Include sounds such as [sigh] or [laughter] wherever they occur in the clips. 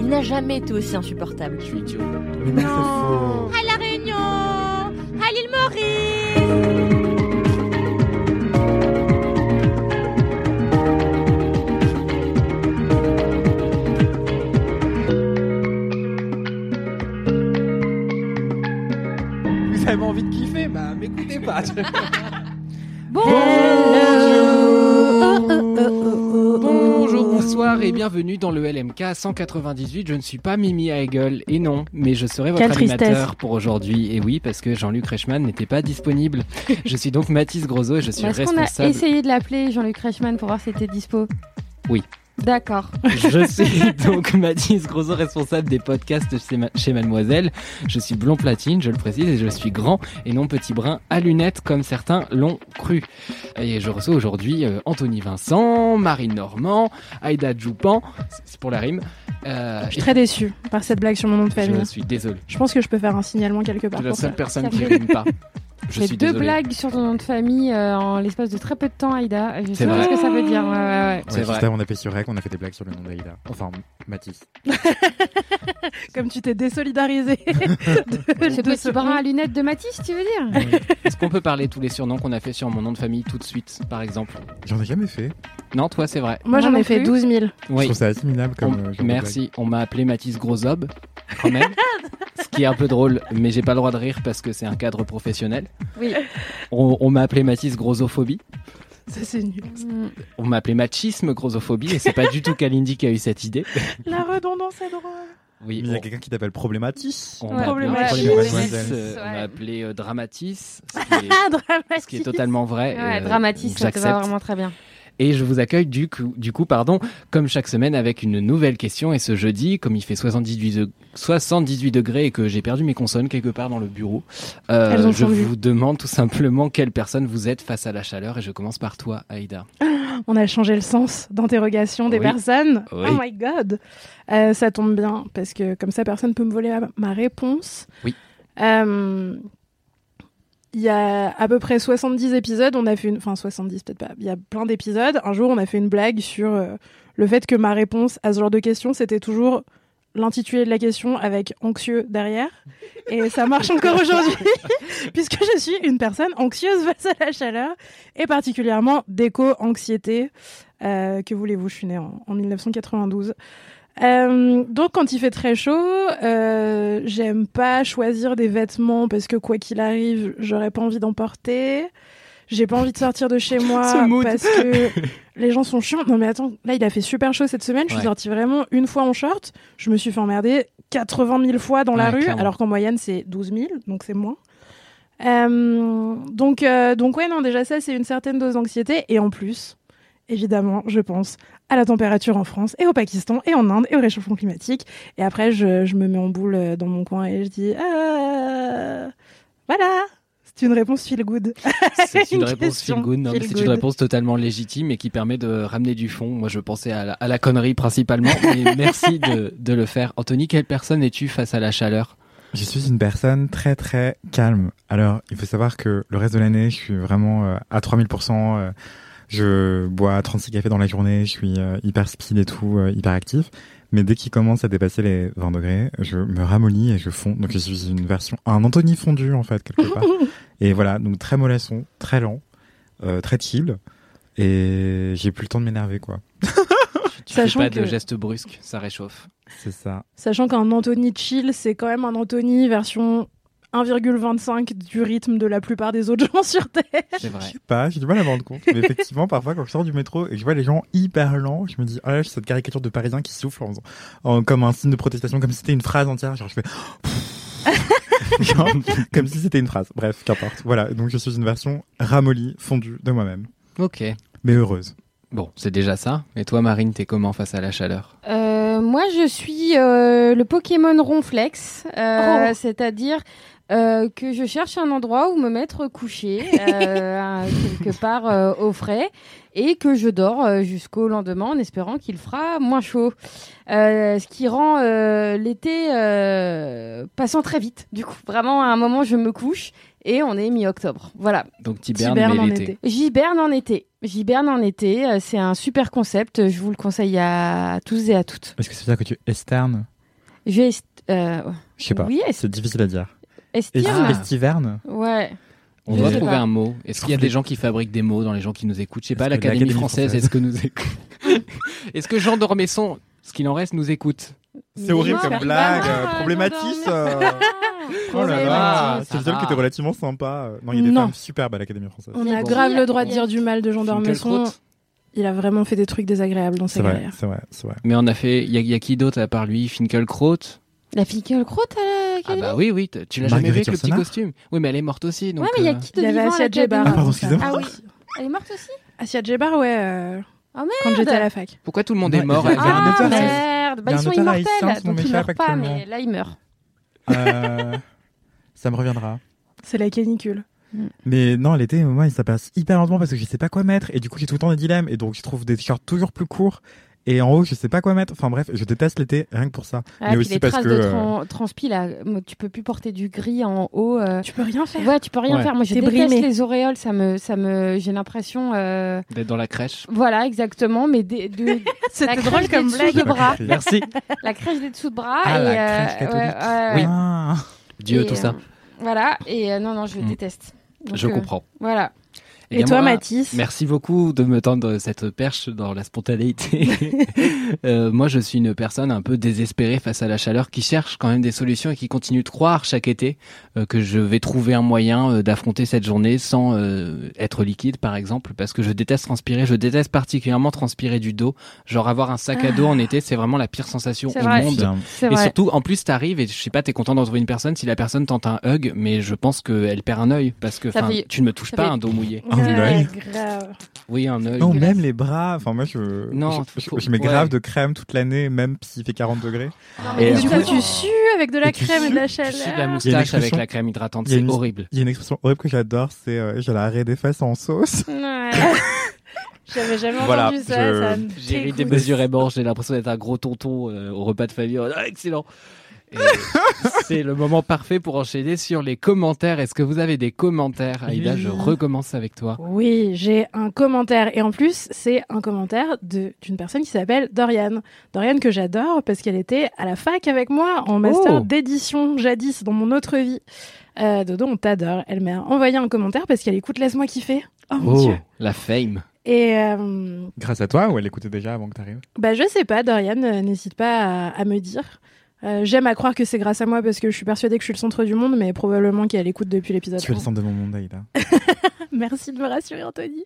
il n'a jamais été aussi insupportable. Je suis idiot. Mais non. À La Réunion À l'île Maurice Vous avez envie de kiffer Bah m'écoutez pas. [laughs] [laughs] Bonjour, bonsoir et bienvenue dans le LMK 198. Je ne suis pas Mimi Hegel et non, mais je serai votre Quelle tristesse. animateur pour aujourd'hui. Et oui, parce que Jean-Luc Reichmann n'était pas disponible. je suis donc Mathis Grosot et je suis Est-ce qu'on a responsable. essayé de l'appeler Jean-Luc Reichmann pour voir si c'était dispo? Oui. D'accord. Je suis donc Mathis Grosot, responsable des podcasts chez, Ma- chez Mademoiselle. Je suis blond platine, je le précise, et je suis grand et non petit brun à lunettes comme certains l'ont cru. Et je reçois aujourd'hui euh, Anthony Vincent, Marine Normand, Aïda Djoupan, c'est pour la rime. Euh, Je suis très déçue par cette blague sur mon nom de famille. je suis désolé. Je pense que je peux faire un signalement quelque part. Je suis la seule personne Ça qui rime pas. Je J'ai suis deux désolé. blagues sur ton nom de famille euh, en l'espace de très peu de temps, Aïda. Je sais pas ce que ça veut dire. Ouais, ouais, ouais. C'est vrai. Juste avant, on a fait sur Rec, on a fait des blagues sur le nom d'Aïda. Enfin, Mathis. [laughs] [laughs] Comme tu t'es désolidarisé. [laughs] De ce brin à lunettes de Matisse, tu veux dire Est-ce qu'on peut parler tous les surnoms qu'on a fait sur mon nom de famille tout de suite, par exemple? J'en ai jamais fait. Non, toi, c'est vrai. Moi, j'en ai fait plus. 12 000. Je trouve ça assimilable comme. On- euh, de merci, on m'a appelé Mathis Grosob, quand même. [laughs] Ce qui est un peu drôle, mais j'ai pas le droit de rire parce que c'est un cadre professionnel. Oui. On, on m'a appelé Mathis Grosophobie. Ça, c'est nul. On m'a appelé machisme grosophobie et c'est pas du tout Kalindi qui a eu cette idée. La redondance est drôle. Oui. Il y a on- quelqu'un qui t'appelle Problématis. on Ouais. Problématis, euh, on m'a Ouais. appelé euh, Dramatis, ce qui [laughs] est, dramatique. ce qui est totalement vrai. Ouais, euh, donc ça te va vraiment très bien. Et je vous accueille du coup, du coup, pardon, comme chaque semaine avec une nouvelle question. Et ce jeudi, comme il fait 78, de- 78 degrés et que j'ai perdu mes consonnes quelque part dans le bureau, euh, je vous demande tout simplement quelle personne vous êtes face à la chaleur. Et je commence par toi, Aïda. On a changé le sens d'interrogation des Oui. personnes. Oui. Oh my god. Euh, ça tombe bien parce que comme ça, personne peut me voler ma, ma réponse. Oui. Euh, Il y a à peu près 70 épisodes, on a fait une... Enfin 70 peut-être pas, il y a plein d'épisodes. Un jour, on a fait une blague sur euh, le fait que ma réponse à ce genre de question, c'était toujours l'intitulé de la question avec anxieux derrière. Et ça marche encore [laughs] aujourd'hui, [laughs] puisque je suis une personne anxieuse face à la chaleur, et particulièrement d'éco-anxiété. Euh, que voulez-vous, je suis née en, en 1992. Euh, donc quand il fait très chaud, euh, j'aime pas choisir des vêtements parce que quoi qu'il arrive, j'aurais pas envie d'en porter. J'ai pas envie de sortir de chez [laughs] moi parce que [laughs] les gens sont chiants. Non mais attends, là il a fait super chaud cette semaine. Je suis Ouais. sortie vraiment une fois en short. Je me suis fait emmerder 80 000 fois dans la rue, clairement. alors qu'en moyenne c'est 12 000, donc c'est moins. Euh, donc, donc ouais, non, déjà ça c'est une certaine dose d'anxiété. Et en plus, évidemment, je pense à la température en France et au Pakistan et en Inde et au réchauffement climatique. Et après, je, je me mets en boule euh, dans mon coin et je dis euh, voilà, c'est une réponse feel good. C'est [laughs] une Une réponse feel good, non, c'est une réponse totalement légitime et qui permet de ramener du fond. Moi, je pensais à la, à la connerie principalement, mais [laughs] merci de, de le faire. Anthony, quelle personne es-tu face à la chaleur? Je suis une personne très très calme. Alors, il faut savoir que le reste de l'année, je suis vraiment euh, à 3000%. euh, je bois 36 cafés dans la journée, je suis euh, hyper speed et tout, euh, hyper actif. Mais dès qu'il commence à dépasser les 20 degrés, je me ramollis et je fonds. Donc je suis une version, un Anthony fondu en fait, quelque part. [laughs] et voilà, donc très mollasson, très lent, euh, très chill. Et j'ai plus le temps de m'énerver quoi. [laughs] Tu fais Sachant pas de que- gestes brusques, ça réchauffe. C'est ça. Sachant qu'un Anthony chill, c'est quand même un Anthony version 1,25 du rythme de la plupart des autres [laughs] gens sur Terre. C'est Je vrai. sais pas, j'ai du mal à me rendre compte. Mais effectivement, parfois, quand je sors du métro et que je vois les gens hyper lents, je me dis, ah là, j'ai cette caricature de parisien qui souffle en comme un signe de protestation, comme si c'était une phrase entière. Genre, je fais, [gasps] Genre, comme si c'était une phrase. Bref, qu'importe. Voilà. Donc, je suis une version ramollie, fondue de moi-même. Ok. Mais heureuse. Bon, c'est déjà ça. Et toi, Marine, t'es comment face à la chaleur? Euh, moi, je suis euh, le Pokémon Ronflex, euh, Oh. c'est-à-dire euh, que je cherche un endroit où me mettre couché, euh, [laughs] quelque part euh, au frais, et que je dors jusqu'au lendemain en espérant qu'il fera moins chaud. Euh, ce qui rend euh, l'été euh, passant très vite. Du coup, vraiment, à un moment, je me couche et on est mi-octobre. Voilà. Donc, t'hibernes, en été. J'hiberne en été. J'hiberne en été. C'est un super concept. Je vous le conseille à tous et à toutes. Est-ce que c'est ça que tu esternes? Je est- euh, Je sais pas. Oui, est- C'est difficile à dire. Estirne. Est- Estiverne Ouais. On doit trouver pas. un mot. Est-ce qu'il y a des gens qui fabriquent des mots dans les gens qui nous écoutent? Je sais pas, l'Académie française, française- est-ce que nous écoute? [laughs] Est-ce que Jean Dormesson, ce qu'il en reste, nous écoute? C'est horrible comme blague, euh, problématique. euh. Oh là là, c'est le qui était relativement sympa. Non, il y a des Non. femmes superbes à l'Académie française. On a bon. grave le droit de dire du mal de Jean Dormesson. Il a vraiment fait des trucs désagréables dans sa carrière. c'est vrai, c'est vrai. Mais on a fait. Il y, a- il y a qui d'autre à part lui? Finkelkraut La fille qui a le crotte à la Ah bah oui, oui. t- Tu l'as jamais vu Marguerite avec le petit Yourcenar costume Oui, mais elle est morte aussi. Donc, Ouais, mais il y a euh, qui de Il y avait vivant à Asia Djebar. Ah, pardon, excusez-moi. Ah oui. Elle est morte aussi Asia Djebar, ouais. euh, Oh, merde. quand j'étais à la fac. Pourquoi tout le monde est mort il y a- avec il y a un Ah auteur, c'est- merde Bah il y a ils un sont auteur immortels, donc ils meurent pas, actuellement. mais là ils meurent. Euh, ça me reviendra. C'est la canicule. Mais non, l'été, moi, ça passe hyper lentement parce que je sais pas quoi mettre. Et du coup, j'ai tout le temps des dilemmes. Et donc, je trouve des t-shirts toujours plus courts. Et en haut, je sais pas quoi mettre. Enfin bref, je déteste l'été, rien que pour ça. Ah, mais aussi les parce traces que. de euh, tran- transpi là, moi, tu peux plus porter du gris en haut. euh. Tu peux rien faire. Ouais, tu peux rien Ouais. faire. Moi, je T'es déteste brimé. les auréoles. Ça me, ça me, j'ai l'impression. euh, d'être dans la crèche. Voilà, exactement. Mais de, [laughs] la C'était crèche drôle des comme dessous blague. de bras, Merci. [laughs] la crèche des dessous de bras. Ah, et, la euh, crèche catholique. ouais, ouais, Oui. ouais. Ah. Dieu, Et, tout ça. euh, Voilà. Et euh, non, non, je Mm. déteste. Donc, Je euh, comprends. Voilà. Et bien, toi, moi, Mathis Merci beaucoup de me tendre cette perche dans la spontanéité. [laughs] Euh, moi, je suis une personne un peu désespérée face à la chaleur qui cherche quand même des solutions et qui continue de croire chaque été euh, que je vais trouver un moyen euh, d'affronter cette journée sans euh, être liquide, par exemple, parce que je déteste transpirer. Je déteste particulièrement transpirer du dos. Genre avoir un sac à dos en été, c'est vraiment la pire sensation au vrai. monde. Et vrai. surtout, en plus, t'arrives et je sais pas, t'es content de retrouver une personne si la personne tente un hug, mais je pense qu'elle perd un œil parce que fait- tu ne me touches ça pas fait- un dos mouillé. L'œil. Oui, un œil. Non, même les bras. Enfin, moi, je, Non, je, faut- je mets grave ouais. de crème toute l'année, même s'il fait 40 degrés. Et Et du coup, coup, tu sues avec de la crème et de la Tu suis de la chaleur. Il y a une moustache avec expression- la crème hydratante, c'est horrible. Il y a une expression horrible que j'adore, c'est euh, j'ai l'arrêt des fesses en sauce. Ouais. [laughs] J'avais jamais Voilà, entendu ça. J'ai ri démesurément, j'ai l'impression d'être un gros tonton euh, au repas de famille. Ah, excellent. C'est le moment parfait pour enchaîner sur les commentaires. Est-ce que vous avez des commentaires Aïda, je recommence avec toi. Oui, j'ai un commentaire. Et en plus, c'est un commentaire de- d'une personne qui s'appelle Doriane. Doriane que j'adore parce qu'elle était à la fac avec moi en master Oh. d'édition jadis dans mon autre vie. Euh, Dodo, on t'adore. Elle m'a envoyé un commentaire parce qu'elle écoute Laisse-moi kiffer. Oh mon dieu. la fame. Et euh, Grâce à toi, ou elle écoutait déjà avant que tu arrives bah, je sais pas, Dorian, euh, n'hésite pas à, à me dire. Euh, J'aime à croire que c'est grâce à moi parce que je suis persuadée que je suis le centre du monde, mais probablement qu'elle écoute depuis l'épisode. Tu es le 1. centre de mon monde, Aïda. [laughs] Merci de me rassurer, Anthony.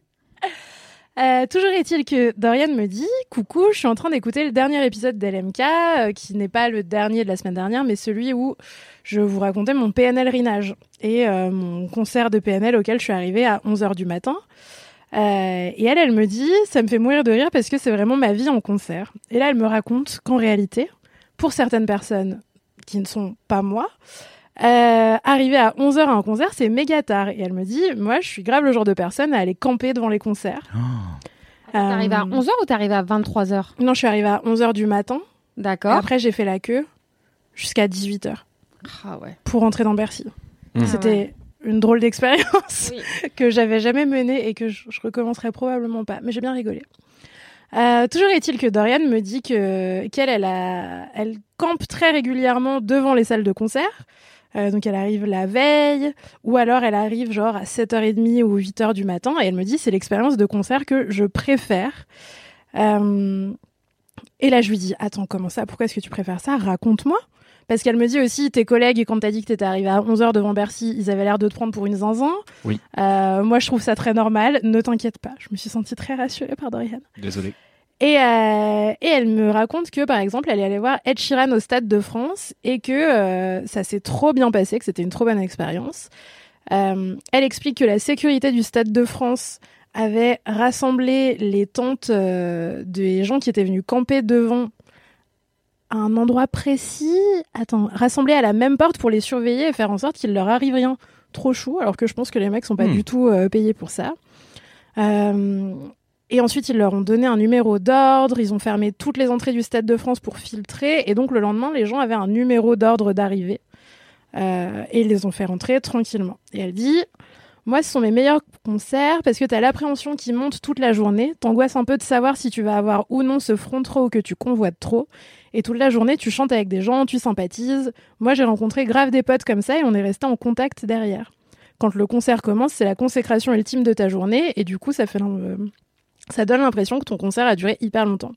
Euh, toujours est-il que Dorian me dit Coucou, je suis en train d'écouter le dernier épisode d'LMK, euh, qui n'est pas le dernier de la semaine dernière, mais celui où je vous racontais mon PNL rinage et euh, mon concert de PNL auquel je suis arrivée à 11h du matin. Et elle, elle me dit Ça me fait mourir de rire parce que c'est vraiment ma vie en concert. Et là, elle me raconte qu'en réalité, pour certaines personnes qui ne sont pas moi, euh, arriver à 11h à un concert, c'est méga tard. Et elle me dit, moi, je suis grave le genre de personne à aller camper devant les concerts. T'arrives à Euh, 11h ou t'arrives à 23h Non, je suis arrivée à 11h du matin. D'accord. après, j'ai fait la queue jusqu'à 18h Ah ouais. pour rentrer dans Bercy. Mmh. C'était une drôle d'expérience Oui. [laughs] que j'avais jamais menée et que je, je recommencerai probablement pas. Mais j'ai bien rigolé. Euh, toujours est-il que Dorian me dit que qu'elle elle elle campe très régulièrement devant les salles de concert. Euh, donc elle arrive la veille ou alors elle arrive genre à 7h30 ou 8h du matin et elle me dit c'est l'expérience de concert que je préfère. Euh, Et là, je lui dis, attends, comment ça? Pourquoi est-ce que tu préfères ça? Raconte-moi. Parce qu'elle me dit aussi, tes collègues, quand t'as dit que t'étais arrivé à 11h devant Bercy, ils avaient l'air de te prendre pour une zinzin. Oui. Euh, moi, je trouve ça très normal. Ne t'inquiète pas. Je me suis sentie très rassurée par Dorian. Désolé. Et, euh, et elle me raconte que, par exemple, elle est allée voir Ed Sheeran au Stade de France et que euh, ça s'est trop bien passé, que c'était une trop bonne expérience. Elle explique que la sécurité du Stade de France avait rassemblé les tentes des gens qui étaient venus camper devant à un endroit précis. Attends, rassemblés à la même porte pour les surveiller et faire en sorte qu'il leur arrive rien trop chou, alors que je pense que les mecs sont pas Hmm. du tout euh, payés pour ça. Euh, et ensuite, ils leur ont donné un numéro d'ordre, ils ont fermé toutes les entrées du Stade de France pour filtrer, et donc le lendemain, les gens avaient un numéro d'ordre d'arrivée, euh, et ils les ont fait rentrer tranquillement. Et elle dit, moi, ce sont mes meilleurs concerts, parce que tu as l'appréhension qui monte toute la journée, t'angoisses un peu de savoir si tu vas avoir ou non ce front trop que tu convoites trop, et toute la journée, tu chantes avec des gens, tu sympathises. Moi, j'ai rencontré grave des potes comme ça, et on est resté en contact derrière. Quand le concert commence, c'est la consécration ultime de ta journée, et du coup, ça fait... euh, ça donne l'impression que ton concert a duré hyper longtemps.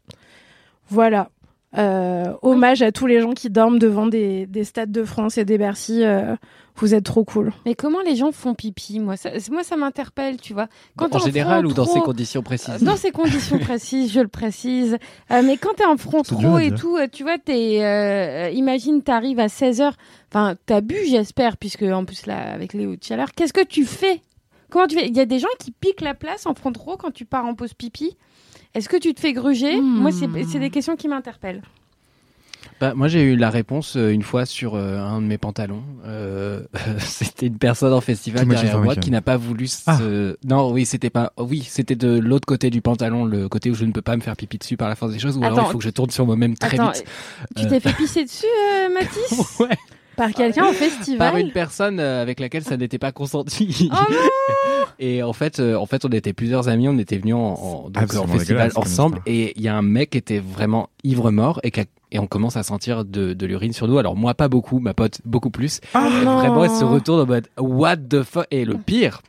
Voilà. Euh, hommage à tous les gens qui dorment devant des, des stades de France et des Bercy. euh, vous êtes trop cool. Mais comment les gens font pipi Moi, ça, moi, ça m'interpelle, tu vois. Quand en général ou dans trop- ces conditions précises? Dans ces conditions précises, je le précise. Euh, mais quand t'es en front trop et dire. tout, tu vois, t'es, euh, imagine, t'arrives à 16h. Enfin, t'as bu, j'espère, puisque en plus, là, avec les hautes chaleurs, qu'est-ce que tu fais? Comment tu fais? Il y a des gens qui piquent la place en front trop quand tu pars en pause pipi? Est-ce que tu te fais gruger? Hmm. Moi, c'est c'est des questions qui m'interpellent. Bah, moi, j'ai eu la réponse euh, une fois sur euh, un de mes pantalons. Euh, [laughs] c'était une personne en festival derrière moi qui n'a pas voulu se... Ah. Non, oui, c'était pas... Oui, c'était de l'autre côté du pantalon, le côté où je ne peux pas me faire pipi dessus par la force des choses, ou alors il faut que je tourne sur moi-même très Attends, vite. tu Euh. t'es fait pisser dessus, euh, Mathis? [laughs] Ouais, Par quelqu'un en festival. par une personne euh, avec laquelle ça n'était pas consenti. Oh non [laughs] Et en fait, euh, en fait, on était plusieurs amis, on était venus en, en, donc, Absolument en festival ensemble, et il y a un mec qui était vraiment ivre mort et, qui a- et on commence à sentir de, de l'urine sur nous. Alors moi, pas beaucoup, ma pote beaucoup plus. Oh. Vraiment, elle se retourne en mode What the fuck Et le pire,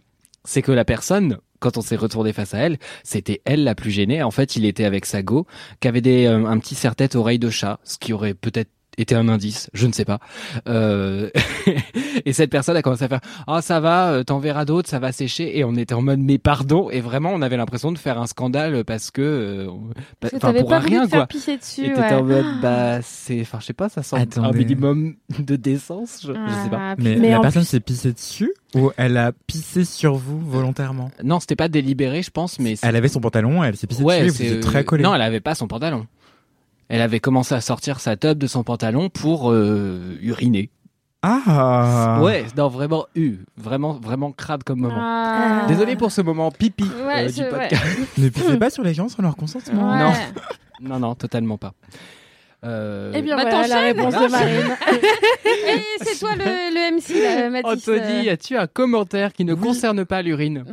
c'est que la personne, quand on s'est retourné face à elle, c'était elle la plus gênée. En fait, il était avec sa go, qui avait des, euh, un petit serre-tête oreille de chat, ce qui aurait peut-être été un indice, je ne sais pas. Euh... [laughs] et cette personne a commencé à faire ah ça va, euh, t'en verras d'autres, ça va sécher. Et on était en mode mais pardon. Et vraiment, on avait l'impression de faire un scandale parce que euh, Parce que enfin, t'avais pour pas rien faire quoi. pisser dessus. Et t'étais ouais. en mode [gasps] bah c'est, enfin je sais pas, ça semble un minimum de décence. Je, je sais pas. Ah, Mais, Mais la personne plus- s'est pissée dessus ou elle a pissé sur vous volontairement? Non, c'était pas délibéré, je pense, mais Elle avait son pantalon, elle s'est pissée ouais, dessus et vous très collés. Non, elle avait pas son pantalon. Elle avait commencé à sortir sa tub de son pantalon pour euh, uriner. Ah Ouais, non, vraiment, eu, vraiment, vraiment crade comme moment. Ah. Désolé pour ce moment pipi Ouais, euh, du ouais. podcast. [laughs] Ne pissez pas sur les gens sans leur consentement. Ouais. Non. Non, non, totalement pas. Euh, Eh bien, Bah, voilà la réponse de Marine. [laughs] Et c'est toi le, le MC, là, Mathis. Anthony, euh. as-tu un commentaire qui ne Oui. concerne pas l'urine?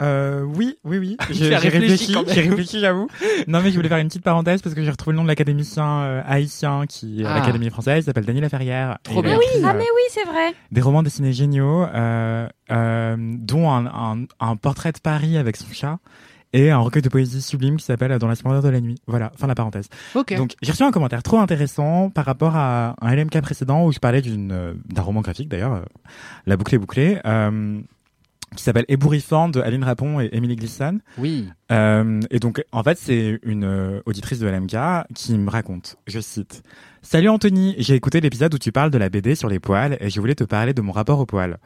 Euh, oui, oui, oui. [laughs] J'ai réfléchi j'ai réfléchi, j'avoue. Non, mais je voulais faire une petite parenthèse parce que j'ai retrouvé le nom de l'académicien euh, haïtien qui est à Ah. l'Académie française. Il s'appelle Daniel Laferrière. Trop a bien. écrit, Ah, euh, mais oui, c'est vrai. des romans dessinés géniaux, euh, euh, dont un, un, un portrait de Paris avec son chat et un recueil de poésie sublime qui s'appelle Dans la splendeur de la nuit. Voilà, fin de la parenthèse. Ok. Donc j'ai reçu un commentaire trop intéressant par rapport à un LMK précédent où je parlais d'une euh, d'un roman graphique d'ailleurs, euh, La boucle est bouclée, euh, qui s'appelle Ébouriffant de Aline Rapon et Émilie Glissane. oui. Euh, et donc, en fait, c'est une euh, auditrice de LMK qui me raconte, je cite, Salut Anthony, j'ai écouté l'épisode où tu parles de la BD sur les poils et je voulais te parler de mon rapport au poil.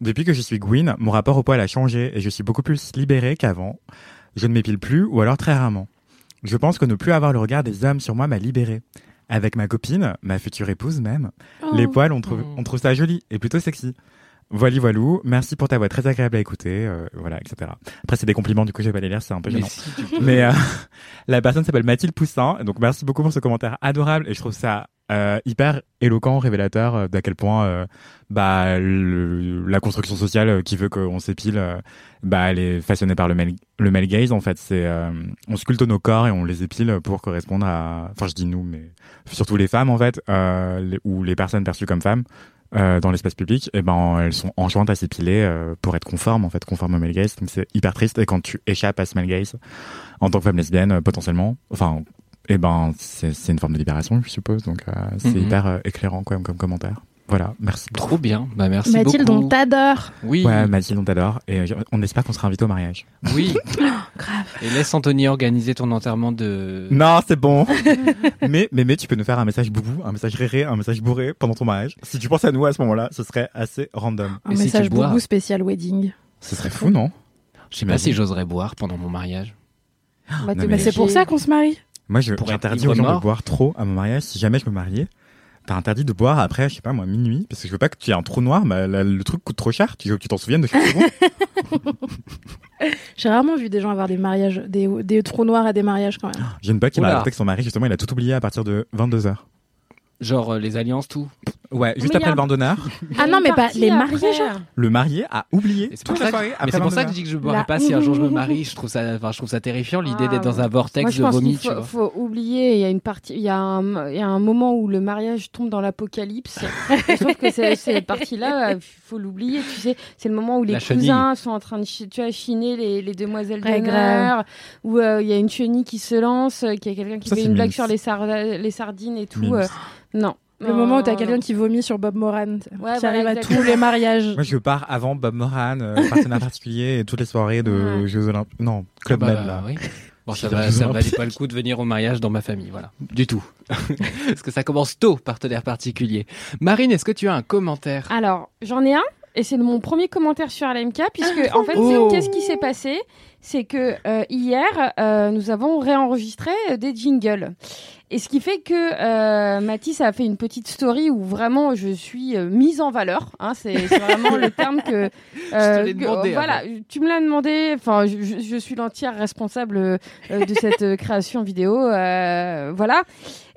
Depuis que je suis Gwyn, mon rapport au poil a changé et je suis beaucoup plus libéré qu'avant. Je ne m'épile plus ou alors très rarement. Je pense que ne plus avoir le regard des hommes sur moi m'a libéré. Avec ma copine, ma future épouse même, les poils, on trouve, Oh. on trouve ça joli et plutôt sexy. Voilà, voilou. Merci pour ta voix très agréable à écouter, euh, voilà, etc. Après, c'est des compliments, du coup, je vais pas les lire, c'est un peu Mais gênant. si, tu- Mais euh, [laughs] la personne s'appelle Mathilde Poussin. Donc merci beaucoup pour ce commentaire adorable et je trouve ça euh, hyper éloquent, révélateur euh, d'à quel point euh, bah la construction sociale qui veut qu'on s'épile, bah elle est façonnée par le male, le male gaze en fait. C'est on sculpte nos corps et on les épile pour correspondre à. Enfin je dis nous, mais surtout les femmes en fait, ou les personnes perçues comme femmes. dans l'espace public, et ben elles sont enjointes à s'épiler pour être conformes en fait, conformes au male gaze. Donc c'est hyper triste. Et quand tu échappes à ce male gaze, en tant que femme lesbienne, potentiellement, enfin, Et ben, c'est une forme de libération, je suppose. Donc, euh, c'est Mhm. hyper euh, éclairant quand même comme commentaire. Voilà, merci. Trop bien. Bah, merci Mathilde, beaucoup. on t'adore. Oui, Ouais, Mathilde, on t'adore. Et euh, on espère qu'on sera invité au mariage. oui. [laughs] Grave. Et laisse Anthony organiser ton enterrement de. Non, c'est bon. [laughs] mais, mais, mais tu peux nous faire un message boubou, un message réré, un message bourré pendant ton mariage. Si tu penses à nous à ce moment-là, ce serait assez random. Un Et si message bois boubou spécial wedding. Ce serait fou, non? Je sais pas si j'oserais boire pendant mon mariage. Bah, mais- Bah, c'est pour ça qu'on se marie. Moi, j'interdis aux gens de boire trop à mon mariage. Si jamais je me mariais, t'as interdit de boire après, je sais pas moi, minuit, parce que je veux pas que tu aies un trou noir, mais la- le truc coûte trop cher. Tu veux que tu t'en souviennes de chaque [laughs] seconde J'ai rarement vu des gens avoir des mariages, des, des trous noirs à des mariages quand même. J'ai une pote qui m'a raconté que son mari, justement, il a tout oublié à partir de 22h. Genre euh, les alliances, tout. Ouais, juste Mais après le bain d'honneur, Ah non, mais pas les mariés, genre. le marié a oublié c'est pour toute la ça que- soirée Mais après c'est le pour bain ça que je dis que je boirai La- pas si un jour je me marie. Je trouve ça, enfin, je trouve ça terrifiant l'idée Ah, d'être dans un Moi, vortex je de pense vomi, qu'il tu faut, vois. faut oublier. Il y a une partie, il y a un, il y a un moment où le mariage tombe dans l'apocalypse. [laughs] Et je trouve que c'est- cette partie-là, il faut l'oublier. Tu sais, c'est le moment où les La chenille. cousins sont en train de, chi- tu vois, chiner les, les demoiselles Ouais, d'honneur, où euh, il y a une chenille qui se lance, euh, qu'il y a quelqu'un qui Ça, fait c'est une blague sur les, sar- les sardines et tout. Euh, non. Le Non, moment où t'as non, quelqu'un qui vomit sur Bob Moran, qui arrive voilà, à tous les mariages. Moi, je pars avant Bob Moran, euh, partenaire [laughs] particulier et toutes les soirées de Ouais. Jeux Olympiques. Non, Club Bah, Med, là. oui. Bon, ça va, ça valait pas le coup de venir au mariage dans ma famille, voilà. Du tout. [laughs] Parce que ça commence tôt, partenaire particulier. Marine, est-ce que tu as un commentaire? Alors, j'en ai un, et c'est mon premier commentaire sur LMK, puisque en fait, Oh. qu'est-ce qui s'est passé? C'est que euh, hier, euh, nous avons réenregistré euh, des jingles. Et ce qui fait que euh, Mathis a fait une petite story où vraiment je suis euh, mise en valeur. Hein, c'est vraiment le terme que. [laughs] euh, l'ai que- demandé, voilà, tu me l'as demandé. Enfin, je, je- je suis l'entière responsable euh, de cette euh, création vidéo. euh, voilà.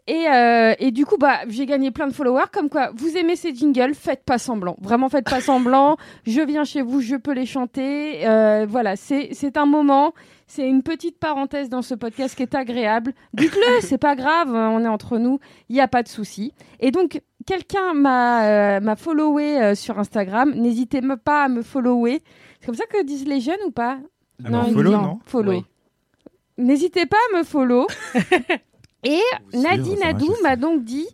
Et, euh, et du coup, bah, j'ai gagné plein de followers. Comme quoi, vous aimez ces jingles, faites pas semblant. Vraiment, faites pas semblant. [laughs] Je viens chez vous, je peux les chanter. Euh, voilà, c'est c'est un moment. C'est une petite parenthèse dans ce podcast qui est agréable. Dites-le, [laughs] c'est pas grave, on est entre nous, il n'y a pas de souci. Et donc, quelqu'un m'a euh, m'a followé euh, sur Instagram. N'hésitez pas à me follower. C'est comme ça que disent les jeunes ou pas? Ah non, ils follow, non? Follow. Oui. N'hésitez pas à me follow. [laughs] Et Nadine Adou m'a donc dit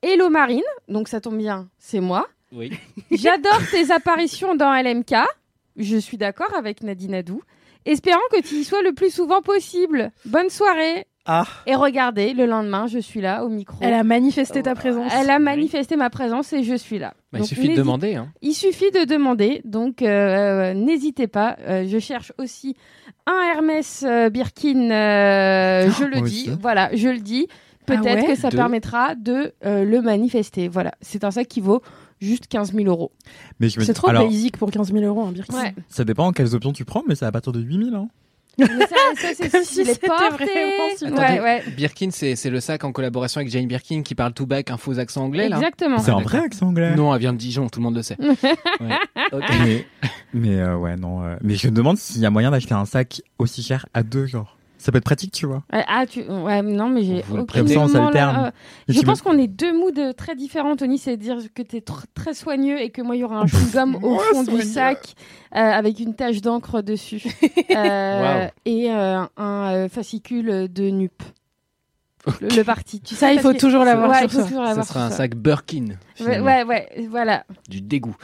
Hello Marine, donc ça tombe bien, c'est moi. Oui. [laughs] J'adore tes apparitions dans LMK. Je suis d'accord avec Nadine Adou. Espérant que tu y sois le plus souvent possible. Bonne soirée. Ah, Et regardez, le lendemain, je suis là au micro. Elle a manifesté ta présence. Elle a manifesté ma présence et je suis là. Bah, il suffit de demander. Hein. il suffit de demander, donc euh, n'hésitez pas. Euh, je cherche aussi un Hermès euh, Birkin, euh, je le dis. Voilà, je le dis. Peut-être Ah ouais que ça permettra de euh, le manifester. Voilà, c'est un sac qui vaut juste 15 000 euros. mais je me C'est trop alors, basique pour 15 000 euros un Birkin. Ouais. ça dépend quelles options tu prends, mais c'est à partir de 8000, hein. Mais ça, ça, c'est Comme si c'était vraiment. Ouais, ouais, Birkin, c'est c'est le sac en collaboration avec Jane Birkin qui parle tout bec, un faux accent anglais, là exactement. C'est un vrai accent anglais. Non, elle vient de Dijon, tout le monde le sait. [laughs] Ouais. Ok. Mais, mais euh, ouais, non. euh, mais je me demande s'il y a moyen d'acheter un sac aussi cher à deux, genre. Ça peut être pratique, tu vois. Ouais, Ah, tu... ouais, non, mais j'ai aucun ça, moment là, euh, Et Je pense me- qu'on est deux moods très différents, Tony. C'est dire que tu es très soigneux et que moi, il y aura un [laughs] chewing-gum au fond du sac euh, avec une tache d'encre dessus [laughs] Euh, Wow. et euh, un euh, fascicule de nup. Le, le parti. Tu Ça, sais, il faut que- toujours l'avoir Ouais, sur il faut soi. toujours Ça sera un sac Birkin. Ouais, ouais, voilà. du dégoût.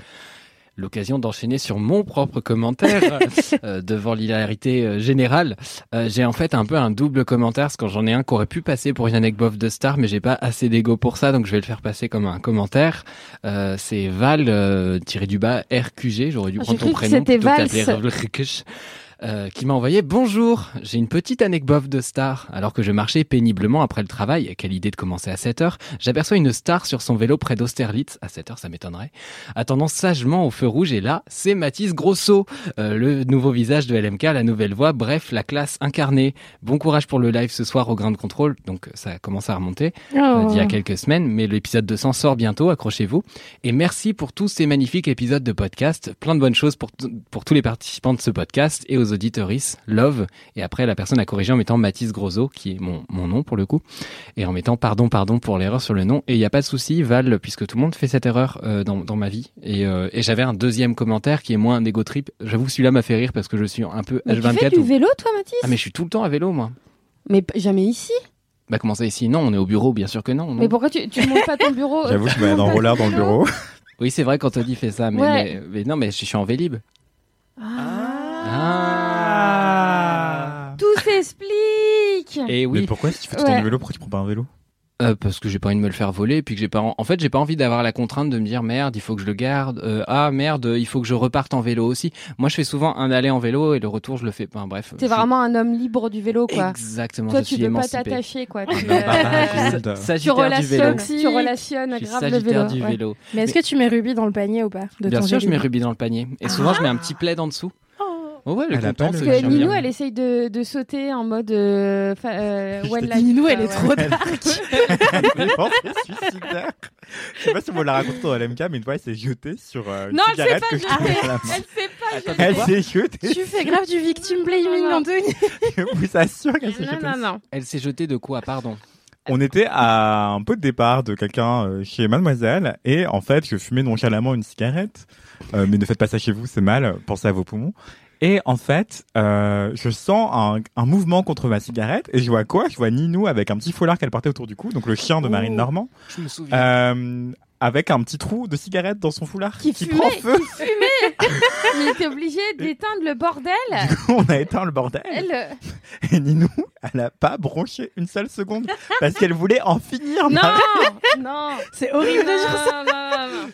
L'occasion d'enchaîner sur mon propre commentaire [laughs] euh, devant l'hilarité euh, générale. Euh, j'ai en fait un peu un double commentaire parce que j'en ai un qui aurait pu passer pour Yannick Boff de Star, mais j'ai pas assez d'ego pour ça, donc je vais le faire passer comme un commentaire. Euh, c'est Val euh, tiré du bas RQG. J'aurais dû Ah, prendre ton prénom c'était plutôt Euh, qui m'a envoyé bonjour, j'ai une petite anecdote de star. Alors que je marchais péniblement après le travail, quelle idée de commencer à 7 heures, j'aperçois une star sur son vélo près d'Austerlitz, à 7 heures ça m'étonnerait, attendant sagement au feu rouge et là, c'est Mathis Grosso, euh, le nouveau visage de LMK, la nouvelle voix, bref, la classe incarnée. Bon courage pour le live ce soir au grain de contrôle, donc ça commence à remonter euh, Oh. d'il y a quelques semaines, mais l'épisode 200 sort bientôt, accrochez-vous. Et merci pour tous ces magnifiques épisodes de podcast. Plein de bonnes choses pour, pour tous les participants de ce podcast et aux auditeuristes. Love. Et après, la personne a corrigé en mettant Mathis Grosso, qui est mon, mon nom pour le coup, et en mettant pardon, pardon pour l'erreur sur le nom. Et il n'y a pas de souci, Val, puisque tout le monde fait cette erreur euh, dans, dans ma vie. Et, euh, et j'avais un deuxième commentaire qui est moins un ego trip. J'avoue, celui-là m'a fait rire parce que je suis un peu Mais tu H24. fais du ou- vélo, toi, Mathis? Ah, mais je suis tout le temps à vélo, moi. Mais jamais ici? Bah comment ça ici? Non, on est au bureau, bien sûr que non. non. Mais pourquoi tu, tu montes pas ton bureau [laughs] J'avoue, je me mets en roller dans le bureau. Oui, c'est vrai qu'Anthony fait ça, mais, Ouais. mais, mais non, mais je suis en Vélib. Ah. Tout s'explique. Et oui, Mais pourquoi si tu fais tout Ouais. ton vélo, pourquoi tu prends pas un vélo? Euh, parce que j'ai pas envie de me le faire voler, puis que j'ai pas, en... en fait, j'ai pas envie d'avoir la contrainte de me dire merde, il faut que je le garde. Euh, ah merde, il faut que je reparte en vélo aussi. Moi, je fais souvent un aller en vélo et le retour, je le fais. Enfin, bref. T'es je- vraiment un homme libre du vélo, quoi. Exactement. Toi, je tu suis peux pas t'attacher, quoi. Ah, Tu, euh, [laughs] tu Sagittaire du vélo. relationnes, tu grave le vélo. du ouais. vélo. Mais est-ce que tu mets Ruby dans le panier ou pas de Bien ton sûr, je mets Ruby dans le panier. Et souvent, je mets un petit plaid en dessous. Oh ouais, elle Elle a contente, pas c'est le- Parce que Ninou, elle essaye de, de sauter en mode euh, euh, one Ninou, elle est ouais. trop [laughs] dark. Elle est [laughs] suicidaire. Je sais pas si on l'a raconté dans LMK, mais une fois, elle s'est jetée sur euh, une Non, elle s'est cigarette pas que je jetée. tenais à la main. Elle sait pas. Attends, Elle s'est jetée. tu fais grave du victim blaming, Non, non. Anthony. Je vous assure qu'elle s'est Non, jetée. non, non. Elle s'est jetée de quoi Pardon? On était à un peu de départ de quelqu'un euh, chez Mademoiselle et en fait je fumais nonchalamment une cigarette. Euh, mais ne faites pas ça chez vous, c'est mal. Pensez à vos poumons. Et en fait, euh, je sens un, un mouvement contre ma cigarette et je vois quoi? Je vois Ninou avec un petit foulard qu'elle portait autour du cou, donc le chien de Marine Oh. Normand, Je me souviens. euh, avec un petit trou de cigarette dans son foulard Qui qui fumait, prend feu. qui fumait. [laughs] Mais t'es obligé d'éteindre le bordel. Du coup, on a éteint le bordel. Elle, euh, Et Ninou, elle a pas bronché une seule seconde parce qu'elle voulait en finir. Non, Marie. non. C'est horrible de dire ça. Non, non.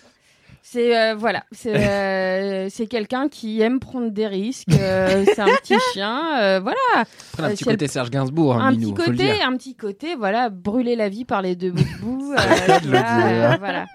C'est euh, voilà, c'est euh, [laughs] c'est quelqu'un qui aime prendre des risques. euh, c'est un petit [laughs] chien, euh, voilà, Après, un euh, petit elle- côté Serge Gainsbourg, hein, un Minou, petit faut le côté, dire. un petit côté, voilà, brûler la vie par les deux [laughs] euh, euh, voilà.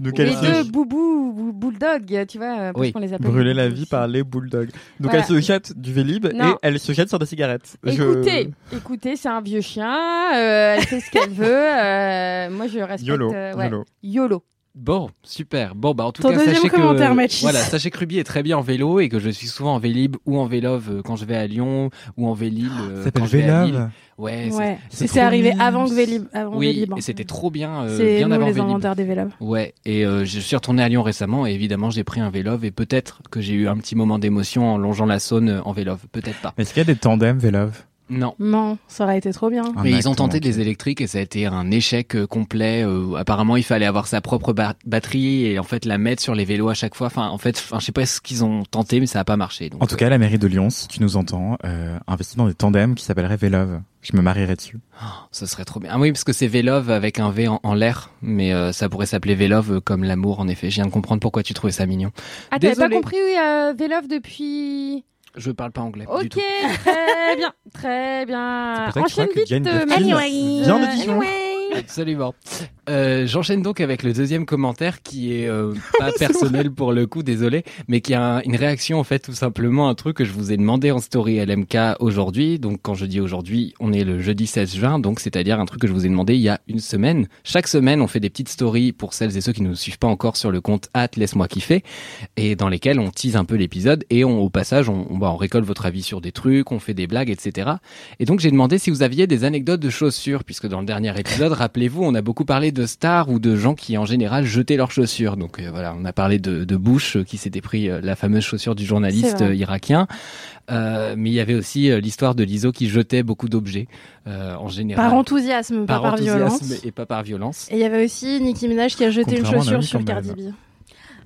Donc Les deux boubous, bou- bulldogs, tu vois, parce Oui. qu'on les appelle. brûler la vie aussi. par les bulldogs. Donc Voilà. elle se jette du Vélib Non. et elle se jette sur des cigarettes. Je- Écoutez, écoutez, c'est un vieux chien, euh, elle fait ce qu'elle veut. euh, moi, je respecte. YOLO. euh, ouais. YOLO. YOLO. Bon, super. Bon, bah en tout Ton cas, deuxième sachez commentaire, que Mathis. voilà, sachez que Ruby est très bien en vélo et que je suis souvent en Vélib ou en Vélove euh, quand je vais à Lyon ou en Vélib euh, Ça s'appelle quand je vais à Lille. Vélove. Ouais, c'est- Ouais, c'est c'est trop arrivé mignon. avant que Vélib. Avant oui, Vélib, hein. et c'était trop bien, euh, C'est bien nous avant les Vélib. inventeurs des Vélib. Ouais, et euh, je suis retourné à Lyon récemment et évidemment j'ai pris un Vélove et peut-être que j'ai eu un petit moment d'émotion en longeant la Saône euh, en Vélove, peut-être pas. Est-ce qu'il y a des tandems Vélove? Non. Non, ça aurait été trop bien. Un Mais ils ont tenté des électriques et ça a été un échec euh, complet. Euh, apparemment, il fallait avoir sa propre ba- batterie et en fait la mettre sur les vélos à chaque fois. Enfin, en fait, enfin, je sais pas ce qu'ils ont tenté, mais ça a pas marché. Donc, En tout cas, la mairie de Lyon, si tu nous entends, euh, investit dans des tandems qui s'appelleraient Vélove. Je me marierais dessus. euh, ce serait trop bien. Ah oui, parce que c'est Vélove avec un V en, en l'air, mais euh, ça pourrait s'appeler Vélove euh, comme l'amour. En effet, je viens de comprendre pourquoi tu trouvais ça mignon. Ah, t'avais pas compris euh, Vélove depuis. Je parle pas anglais. du Ok, tout. très bien, très bien. Enchaîne vite. Jane euh, vient de. Anyway. Absolument. Euh, J'enchaîne donc avec le deuxième commentaire qui est euh, [laughs] pas personnel pour le coup, désolé, mais qui a un- une réaction en fait tout simplement un truc que je vous ai demandé en story LMK aujourd'hui. Donc quand je dis aujourd'hui, on est le jeudi 16 juin, donc c'est-à-dire un truc que je vous ai demandé il y a une semaine. Chaque semaine, on fait des petites stories pour celles et ceux qui ne nous suivent pas encore sur le compte at laisse-moi kiffer et dans lesquelles on tease un peu l'épisode et on, au passage on, on, bah, on récolte votre avis sur des trucs, on fait des blagues, etc. Et donc j'ai demandé si vous aviez des anecdotes de chaussures, puisque dans le dernier épisode, rappelez-vous, on a beaucoup parlé de stars ou de gens qui en général jetaient leurs chaussures. Donc euh, voilà, on a parlé de, de Bush euh, qui s'était pris euh, la fameuse chaussure du journaliste irakien. Euh, mais il y avait aussi euh, l'histoire de l'ISO qui jetait beaucoup d'objets euh, en général. Par enthousiasme, pas Par par enthousiasme violence. et pas par violence. Et il y avait aussi Nicki Minaj qui a jeté une chaussure sur. Cardi B.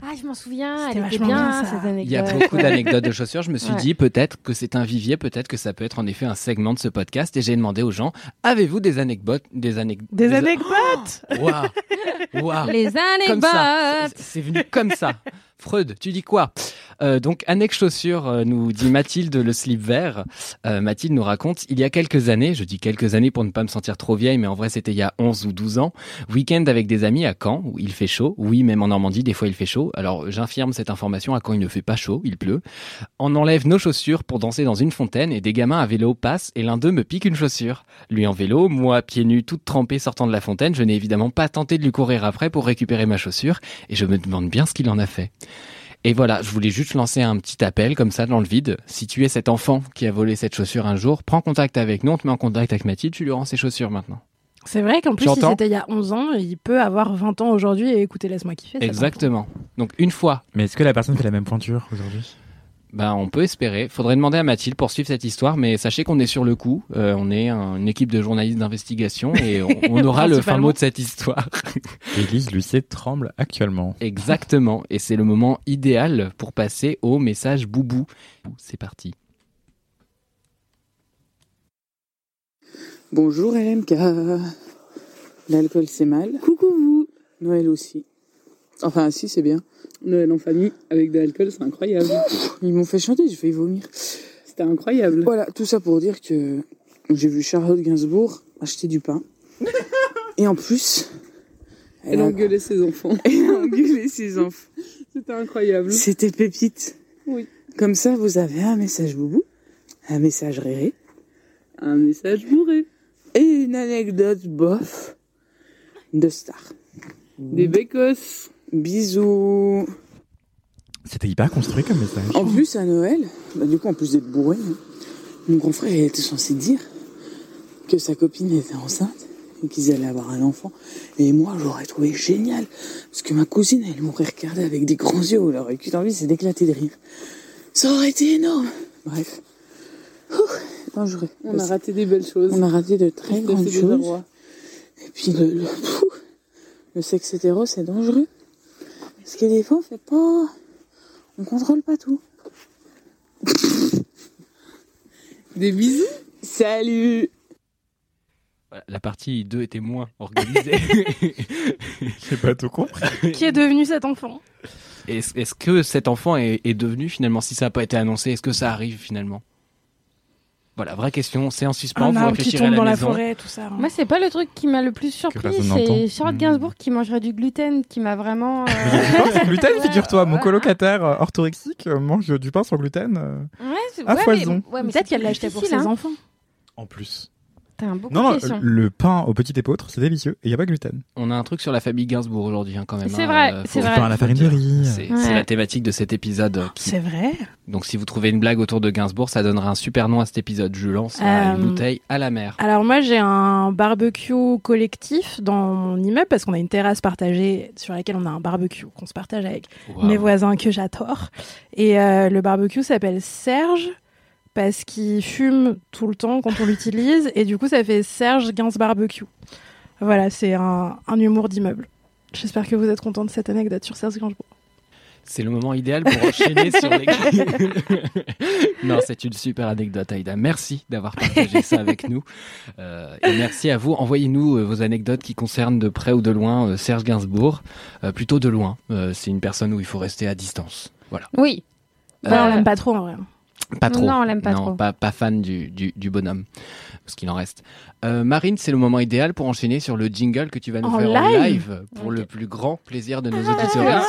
Ah, je m'en souviens, elle était bien, bien, ça. cette anecdote. Il y a beaucoup [laughs] d'anecdotes de chaussures. Je me suis Ouais. dit peut-être que c'est un vivier, peut-être que ça peut être en effet un segment de ce podcast. Et j'ai demandé aux gens avez-vous des anecdotes, des anecdotes, Des anecdotes? Waouh, waouh. Les comme ça. anecdotes. C'est venu comme ça. Freud, tu dis quoi? Euh, Donc, annexe chaussures, euh, nous dit Mathilde le slip vert. Euh, Mathilde nous raconte, il y a quelques années, je dis quelques années pour ne pas me sentir trop vieille, mais en vrai c'était il y a 11 ou 12 ans, week-end avec des amis à Caen, où il fait chaud. Oui, même en Normandie, des fois il fait chaud. Alors, j'infirme cette information, à Caen il ne fait pas chaud, il pleut. On enlève nos chaussures pour danser dans une fontaine et des gamins à vélo passent et l'un d'eux me pique une chaussure. Lui en vélo, moi pieds nus, toute trempée sortant de la fontaine, je n'ai évidemment pas tenté de lui courir après pour récupérer ma chaussure et je me demande bien ce qu'il en a fait. Et voilà, je voulais juste lancer un petit appel comme ça dans le vide. Si tu es cet enfant qui a volé cette chaussure un jour, prends contact avec nous, on te met en contact avec Mathilde, tu lui rends ses chaussures maintenant. C'est vrai qu'en plus, si c'était il y a 11 ans, il peut avoir 20 ans aujourd'hui et écouter Laisse-moi kiffer. Exactement. Donc une fois, Mais est-ce que la personne fait la même pointure aujourd'hui? Bah, on peut espérer. Faudrait demander à Mathilde pour suivre cette histoire, mais sachez qu'on est sur le coup. Euh, on est un- une équipe de journalistes d'investigation et on, [laughs] on aura le fin mot de cette histoire. [laughs] Élise Lucet tremble actuellement. Exactement. Et c'est le moment idéal pour passer au message boubou. C'est parti. Bonjour LMK. L'alcool c'est mal. Coucou vous. Noël aussi. Enfin si c'est bien. Noël en famille avec de l'alcool c'est incroyable. Ils m'ont fait chanter, j'ai failli vomir. C'était incroyable. Voilà, tout ça pour dire que j'ai vu Charlotte Gainsbourg acheter du pain. [laughs] Et en plus, elle, a engueulé ses enfants. [laughs] Elle a engueulé ses enfants. C'était incroyable. C'était pépite. Oui. Comme ça, vous avez un message boubou, un message réré, un message bourré et une anecdote bof de star. Des bécosses. Bisous. C'était hyper construit comme message. En plus, à Noël, bah, du coup, en plus d'être bourré, hein, mon grand frère était censé dire que sa copine était enceinte et qu'ils allaient avoir un enfant. Et moi, j'aurais trouvé génial. Parce que ma cousine, elle m'aurait regardé avec des grands yeux. Elle aurait eu envie, c'est d'éclater de rire. Ça aurait été énorme. Bref. Ouh, dangereux. On a raté des belles choses. On a raté de très a grandes choses. Et puis le, le, le sexe hétéro, c'est dangereux. Parce que des fois, on fait pas. On contrôle pas tout. [laughs] Des bisous. Salut Voilà, La partie 2 était moins organisée. [laughs] J'ai pas tout compris. [laughs] Qui est devenu cet enfant? Est-ce est-ce que cet enfant est, est devenu finalement, si ça n'a pas été annoncé, est-ce que ça arrive finalement? Voilà, vraie question, c'est en suspens, Un arbre qui à tombe la dans la forêt, tout ça. hein. Moi, c'est pas le truc qui m'a le plus surpris, c'est Charlotte Hmm. Gainsbourg qui mangerait du gluten, qui m'a vraiment. euh, [laughs] Du pain sans gluten, Ouais, figure-toi. Mon colocataire euh, orthorexique euh, mange du pain sans gluten. euh, Ouais, c'est- À ouais, foison. mais- ouais, mais Peut-être qu'elle l'a acheté pour ses hein. enfants. En plus. T'as un beaucoup Non, de questions. le pain au petit épeautre, c'est délicieux. Et il n'y a pas de gluten. On a un truc sur la famille Gainsbourg aujourd'hui hein, quand même. C'est hein, vrai, euh, c'est vrai. Le pain à la farine de riz. C'est Ouais. la thématique de cet épisode. euh, qui- C'est vrai. Donc si vous trouvez une blague autour de Gainsbourg, ça donnera un super nom à cet épisode. Je lance là, Euh, une bouteille à la mer. Alors moi j'ai un barbecue collectif dans mon immeuble parce qu'on a une terrasse partagée sur laquelle on a un barbecue qu'on se partage avec mes voisins que j'adore. Et euh, le barbecue s'appelle Serge parce qu'il fume tout le temps quand on l'utilise et du coup ça fait Serge Gainsbourg Barbecue. Voilà, c'est un, un humour d'immeuble. J'espère que vous êtes content de cette anecdote sur Serge Gainsbourg. C'est le moment idéal pour enchaîner sur les. [laughs] non, c'est une super anecdote, Aïda. Merci d'avoir partagé ça avec nous. Euh, et merci à vous. Envoyez-nous euh, vos anecdotes qui concernent de près ou de loin euh, Serge Gainsbourg. Euh, plutôt de loin. Euh, c'est une personne où il faut rester à distance. Voilà. Oui. On l'aime pas trop en vrai. Pas trop. Non, on l'aime pas non, trop. Pas, pas fan du, du, du bonhomme. Parce qu'il en reste. Euh, Marine, c'est le moment idéal pour enchaîner sur le jingle que tu vas nous En faire en live live pour le plus grand plaisir de nos que, auditeurs.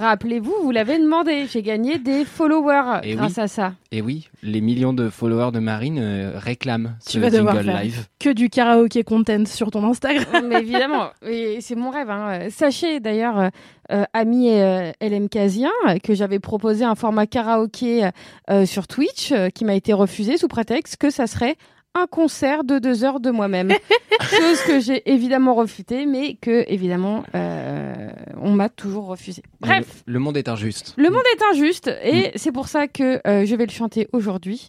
Rappelez-vous, vous l'avez demandé, j'ai gagné des followers Eh grâce à ça. Et oui, les millions de followers de Marine euh, réclament ce Tu vas devoir jingle faire live. Que du karaoké content sur ton Instagram. Mais évidemment, [laughs] et c'est mon rêve. hein. Sachez d'ailleurs, euh, euh, ami euh, LM Casien, que j'avais proposé un format karaoké euh, sur Twitch euh, qui m'a été refusé sous prétexte que ça serait un concert de deux heures de moi-même. [laughs] Chose que j'ai évidemment refusée, mais que évidemment euh, on m'a toujours refusé. Bref. Le, le monde est injuste. Le monde est injuste et c'est pour ça que euh, je vais le chanter aujourd'hui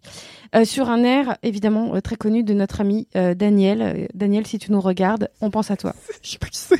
euh, sur un air évidemment euh, très connu de notre ami euh, Daniel. Daniel, si tu nous regardes, on pense à toi. [laughs] Je sais pas qui c'est.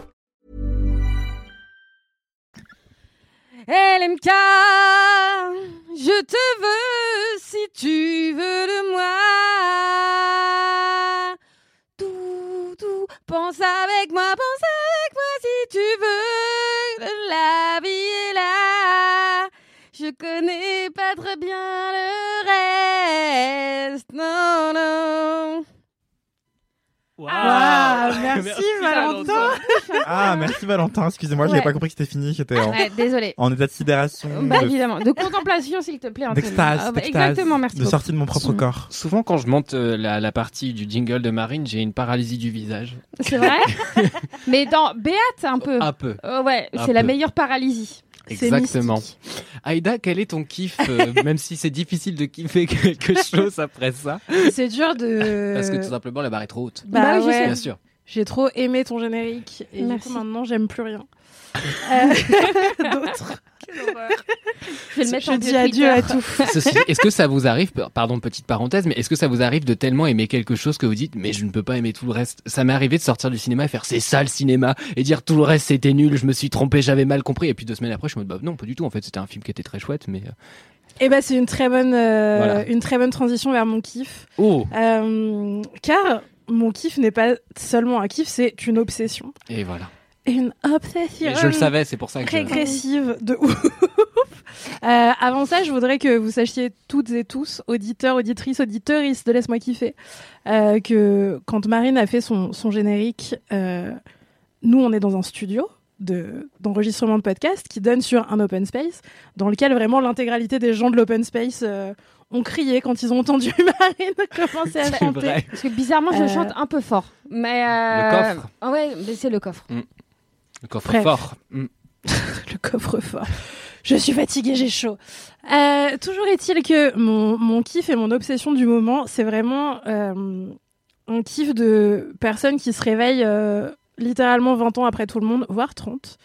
LMK, je te veux si tu veux de moi. Tout, tout, pense avec moi, pense avec moi si tu veux. La vie est là. Je connais pas très bien le reste. Non, non. Ah, merci, Valentin. Ah, merci Valentin. Excusez-moi, j'avais Ouais. pas compris que c'était fini. J'étais en, Ouais, désolé. en état de sidération. Bah de- évidemment. De contemplation, s'il te plaît. Anthony. D'extase, Ah, bah, d'extase, Exactement, merci. de beaucoup. sortie de mon propre corps. Souvent, quand je monte euh, la, la partie du jingle de Marine, j'ai une paralysie du visage. C'est vrai [laughs] Mais dans Béate, un peu. Un peu. Euh, ouais, Un c'est la peu. meilleure paralysie. C'est Exactement. Aïda, quel est ton kiff, euh, [laughs] même si c'est difficile de kiffer quelque chose après ça? C'est dur de. Parce que tout simplement, la barre est trop haute. Bah, Bah oui, je ouais. sais. Bien sûr. J'ai trop aimé ton générique et Merci. du coup maintenant j'aime plus rien. [laughs] Euh, [laughs] D'autres. Je vais le mettre Je en dis adieu à tout. [laughs] Est-ce que ça vous arrive, pardon, petite parenthèse, mais est-ce que ça vous arrive de tellement aimer quelque chose que vous dites, mais je ne peux pas aimer tout le reste? Ça m'est arrivé de sortir du cinéma et faire c'est ça le cinéma et dire tout le reste c'était nul, je me suis trompé, j'avais mal compris. Et puis deux semaines après, je me dis bah non, pas du tout. En fait, c'était un film qui était très chouette, mais euh, Et bah c'est une très bonne, euh, Voilà. une très bonne transition vers mon kiff. oh Euh, car mon kiff n'est pas seulement un kiff, c'est une obsession. et voilà. Une obsession. Et je le savais, c'est pour ça que je... régressive de ouf. [laughs] Euh, avant ça, je voudrais que vous sachiez toutes et tous, auditeurs, auditrices, auditeuristes de Laisse-moi kiffer, euh, que quand Marine a fait son, son générique, euh, nous, on est dans un studio de d'enregistrement de podcast qui donne sur un open space dans lequel vraiment l'intégralité des gens de l'open space ont crié quand ils ont entendu [laughs] Marine commencer à chanter. vrai. Parce que bizarrement, je Euh, chante un peu fort. Mais euh... Le coffre. Ah ouais, mais c'est le coffre. Le coffre Bref. fort. Mm. [laughs] le coffre-fort. Je suis fatiguée, j'ai chaud. Euh, toujours est-il que mon, mon kiff et mon obsession du moment, c'est vraiment euh, un kiff de personnes qui se réveillent euh, littéralement 20 ans après tout le monde, voire 30,